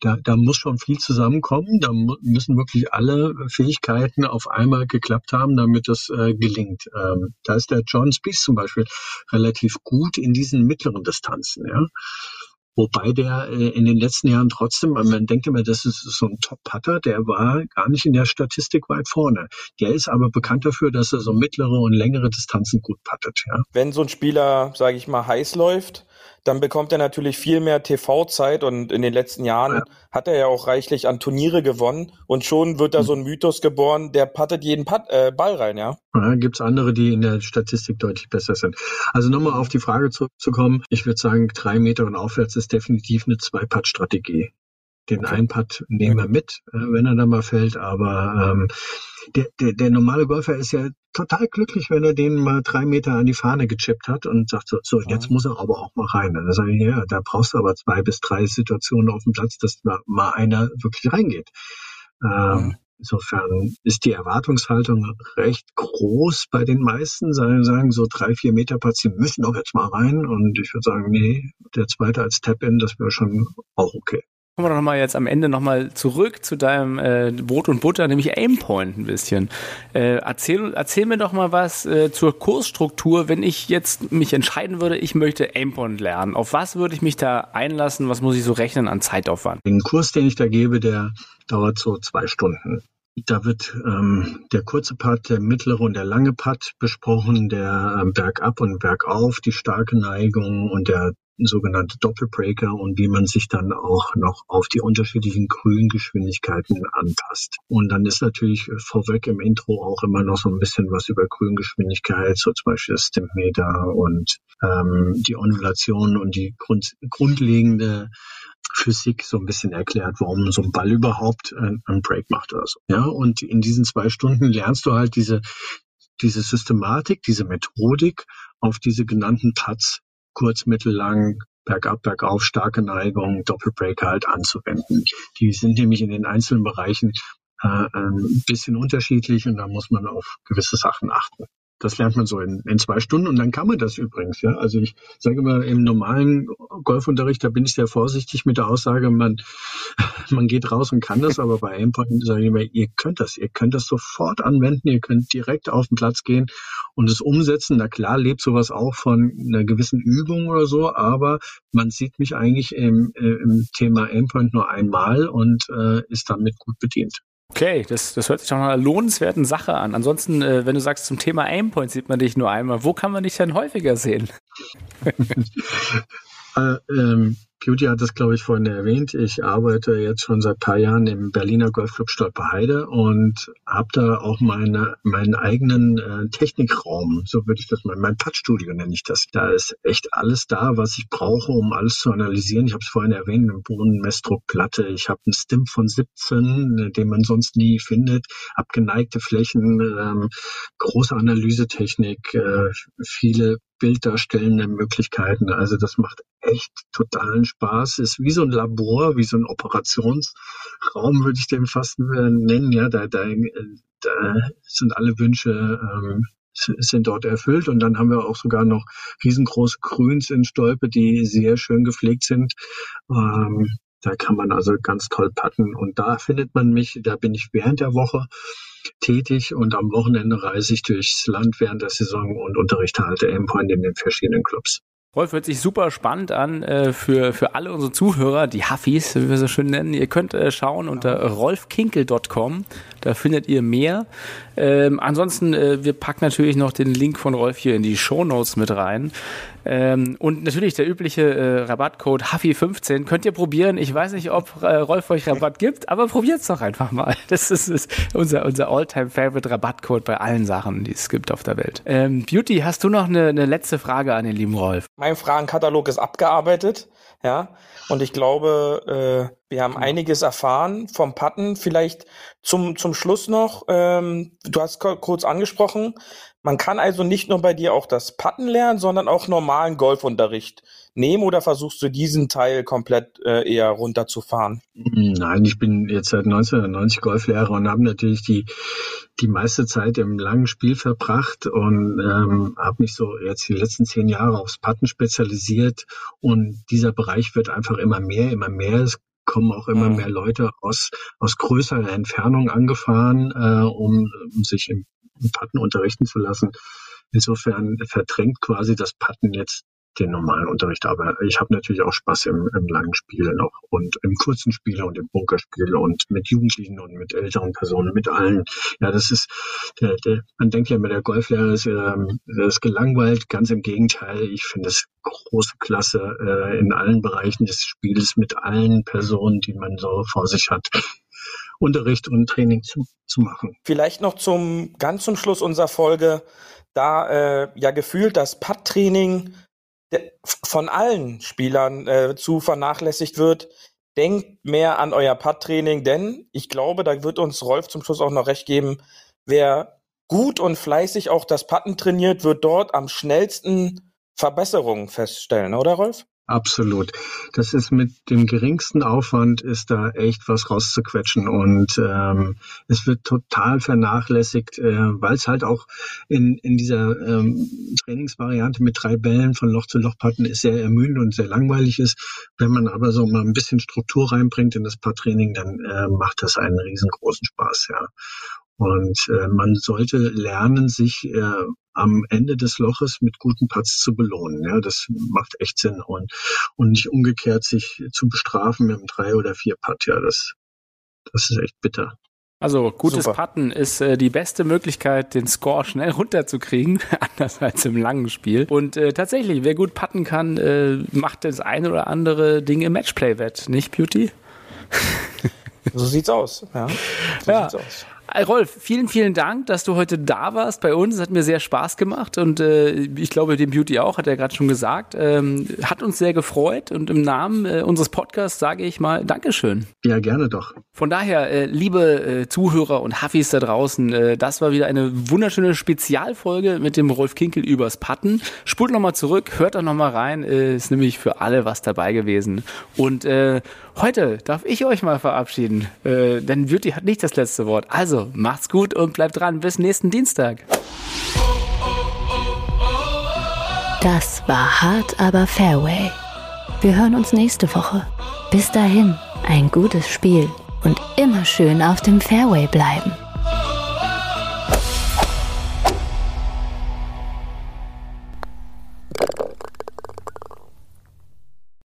Da, da muss schon viel zusammenkommen. Da müssen wirklich alle Fähigkeiten auf einmal geklappt haben, damit das äh, gelingt. Ähm, da ist der John Spieth zum Beispiel relativ gut in diesen mittleren Distanzen. Ja. Wobei der äh, in den letzten Jahren trotzdem, man denkt immer, das ist so ein Top-Putter, der war gar nicht in der Statistik weit vorne. Der ist aber bekannt dafür, dass er so mittlere und längere Distanzen gut puttet. Ja. Wenn so ein Spieler, sage ich mal, heiß läuft, dann bekommt er natürlich viel mehr TV-Zeit und in den letzten Jahren ja. hat er ja auch reichlich an Turniere gewonnen und schon wird da so ein Mythos geboren, der pattet jeden Pat äh, Ball rein, ja. ja Gibt es andere, die in der Statistik deutlich besser sind. Also nochmal auf die Frage zurückzukommen, ich würde sagen, drei Meter und aufwärts ist definitiv eine Zwei-Putt-Strategie. Den okay. einen Putt nehmen wir mit, äh, wenn er dann mal fällt, aber ähm, der, der, der normale Golfer ist ja total glücklich, wenn er den mal drei Meter an die Fahne gechippt hat und sagt so, so jetzt muss er aber auch mal rein. Dann sage ich, ja, da brauchst du aber zwei bis drei Situationen auf dem Platz, dass da mal einer wirklich reingeht. Ähm, Insofern ist die Erwartungshaltung recht groß bei den meisten. Sagen, sagen so drei, vier Meter Patient müssen doch jetzt mal rein. Und ich würde sagen, nee, der zweite als Tap-In, das wäre schon auch okay. Kommen wir doch mal jetzt am Ende nochmal zurück zu deinem äh, Brot und Butter, nämlich Aimpoint ein bisschen. Äh, erzähl, erzähl mir doch mal was äh, zur Kursstruktur, wenn ich jetzt mich entscheiden würde, ich möchte Aimpoint lernen. Auf was würde ich mich da einlassen? Was muss ich so rechnen an Zeitaufwand? Den Kurs, den ich da gebe, der dauert so zwei Stunden. Da wird ähm, der kurze Part, der mittlere und der lange Part besprochen, der ähm, Bergab und Bergauf, die starke Neigung und der sogenannte Doppelbreaker und wie man sich dann auch noch auf die unterschiedlichen Grüngeschwindigkeiten anpasst. Und dann ist natürlich vorweg im Intro auch immer noch so ein bisschen was über Grüngeschwindigkeit, so zum Beispiel das Stimpmeter und ähm, die Ondulation und die Grund, grundlegende Physik so ein bisschen erklärt, warum so ein Ball überhaupt einen Break macht oder so. Ja, und in diesen zwei Stunden lernst du halt diese, diese Systematik, diese Methodik auf diese genannten Putts kurz, mittellang, bergab, bergauf, starke Neigung, Doppelbreaker halt anzuwenden. Die sind nämlich in den einzelnen Bereichen äh, ein bisschen unterschiedlich und da muss man auf gewisse Sachen achten. Das lernt man so in, in zwei Stunden und dann kann man das übrigens. Ja, also ich sage immer im normalen Golfunterricht, da bin ich sehr vorsichtig mit der Aussage, man man geht raus und kann das, aber bei Aimpoint sage ich immer, ihr könnt das, ihr könnt das sofort anwenden, ihr könnt direkt auf den Platz gehen und es umsetzen. Na klar, lebt sowas auch von einer gewissen Übung oder so, aber man sieht mich eigentlich im, äh, im Thema Aimpoint nur einmal und äh, ist damit gut bedient. Okay, das, das hört sich doch nach einer lohnenswerten Sache an. Ansonsten, äh, wenn du sagst, zum Thema Aimpoint sieht man dich nur einmal, wo kann man dich denn häufiger sehen? äh, ähm, Beauty hat das, glaube ich, vorhin erwähnt. Ich arbeite jetzt schon seit paar Jahren im Berliner Golfclub Stolperheide und habe da auch meine, meinen eigenen äh, Technikraum, so würde ich das mal, mein Puttstudio nenne ich das. Da ist echt alles da, was ich brauche, um alles zu analysieren. Ich habe es vorhin erwähnt, eine Bodenmessdruckplatte. Ich habe einen Stim von 17, den man sonst nie findet, abgeneigte Flächen, ähm, große Analysetechnik, äh, viele bilddarstellende Möglichkeiten. Also das macht echt totalen Spaß. Ist wie so ein Labor, wie so ein Operationsraum, würde ich den fast nennen. Ja, da, da, da sind alle Wünsche ähm, sind dort erfüllt. Und dann haben wir auch sogar noch riesengroße Grüns in Stolpe, die sehr schön gepflegt sind. Ähm, da kann man also ganz toll patten. Und da findet man mich, da bin ich während der Woche tätig und am Wochenende reise ich durchs Land während der Saison und unterrichte halt Aimpoint in den verschiedenen Clubs. Rolf hört sich super spannend an äh, für, für alle unsere Zuhörer, die Huffis, wie wir so schön nennen. Ihr könnt äh, schauen unter rolfkinkel.com, da findet ihr mehr. Ähm, ansonsten, äh, wir packen natürlich noch den Link von Rolf hier in die Show Notes mit rein. Ähm, und natürlich der übliche äh, Rabattcode Huffy15 könnt ihr probieren. Ich weiß nicht, ob äh, Rolf euch Rabatt gibt, aber probiert es doch einfach mal. Das ist, ist unser, unser all-time favorite Rabattcode bei allen Sachen, die es gibt auf der Welt. Ähm, Beauty, hast du noch eine, eine letzte Frage an den lieben Rolf? Mein Fragenkatalog ist abgearbeitet. Ja, und ich glaube, äh, wir haben genau. einiges erfahren vom Patten. Vielleicht zum, zum Schluss noch, ähm, du hast kurz angesprochen, man kann also nicht nur bei dir auch das Patten lernen, sondern auch normalen Golfunterricht nehmen oder versuchst du diesen Teil komplett äh, eher runterzufahren? Nein, ich bin jetzt seit 1990 Golflehrer und habe natürlich die, die meiste Zeit im langen Spiel verbracht und ähm, habe mich so jetzt die letzten zehn Jahre aufs Patten spezialisiert und dieser Bereich wird einfach immer mehr, immer mehr. Es kommen auch immer mhm. mehr Leute aus, aus größerer Entfernung angefahren, äh, um, um sich im Patten unterrichten zu lassen. Insofern verdrängt quasi das Patten jetzt den normalen Unterricht. Aber ich habe natürlich auch Spaß im, im langen Spiel noch und im kurzen Spiel und im Bunkerspiel und mit Jugendlichen und mit älteren Personen, mit allen. Ja, das ist, der, der, man denkt ja immer, der Golflehrer ist, ähm, ist gelangweilt. Ganz im Gegenteil. Ich finde es große Klasse äh, in allen Bereichen des Spiels mit allen Personen, die man so vor sich hat. Unterricht und Training zu, zu machen. Vielleicht noch zum ganz zum Schluss unserer Folge, da äh, ja gefühlt das Putt-Training von allen Spielern äh, zu vernachlässigt wird. Denkt mehr an euer Putt-Training, denn ich glaube, da wird uns Rolf zum Schluss auch noch recht geben, wer gut und fleißig auch das Putten trainiert, wird dort am schnellsten Verbesserungen feststellen, oder Rolf? Absolut. Das ist mit dem geringsten Aufwand ist da echt was rauszuquetschen und ähm, es wird total vernachlässigt, äh, weil es halt auch in, in dieser ähm, Trainingsvariante mit drei Bällen von Loch zu Loch patten ist sehr ermüdend und sehr langweilig ist. Wenn man aber so mal ein bisschen Struktur reinbringt in das Putt-Training, dann äh, macht das einen riesengroßen Spaß, ja. Und äh, man sollte lernen, sich äh, am Ende des Loches mit guten Putts zu belohnen. Ja, das macht echt Sinn und, und nicht umgekehrt sich zu bestrafen mit einem drei oder vier Putt. Ja, das, das ist echt bitter. Also gutes Super. Putten ist äh, die beste Möglichkeit, den Score schnell runterzukriegen, anders als im langen Spiel. Und äh, tatsächlich, wer gut putten kann, äh, macht das eine oder andere Ding im Matchplay wett, nicht Beauty? so sieht's aus. Ja, so ja. sieht's aus. Äh, Rolf, vielen, vielen Dank, dass du heute da warst bei uns. Es hat mir sehr Spaß gemacht und äh, ich glaube, dem Beauty auch, hat er gerade schon gesagt. Ähm, hat uns sehr gefreut und im Namen äh, unseres Podcasts sage ich mal Dankeschön. Ja, gerne doch. Von daher, äh, liebe äh, Zuhörer und Huffis da draußen, äh, das war wieder eine wunderschöne Spezialfolge mit dem Rolf Kinkel übers Patten. Spult nochmal zurück, hört doch nochmal rein, ist nämlich für alle was dabei gewesen. Und heute darf ich euch mal verabschieden, denn Beauty hat nicht das letzte Wort. Also macht's gut und bleibt dran. Bis nächsten Dienstag. Das war hart, aber Fairway. Wir hören uns nächste Woche. Bis dahin, ein gutes Spiel und immer schön auf dem Fairway bleiben.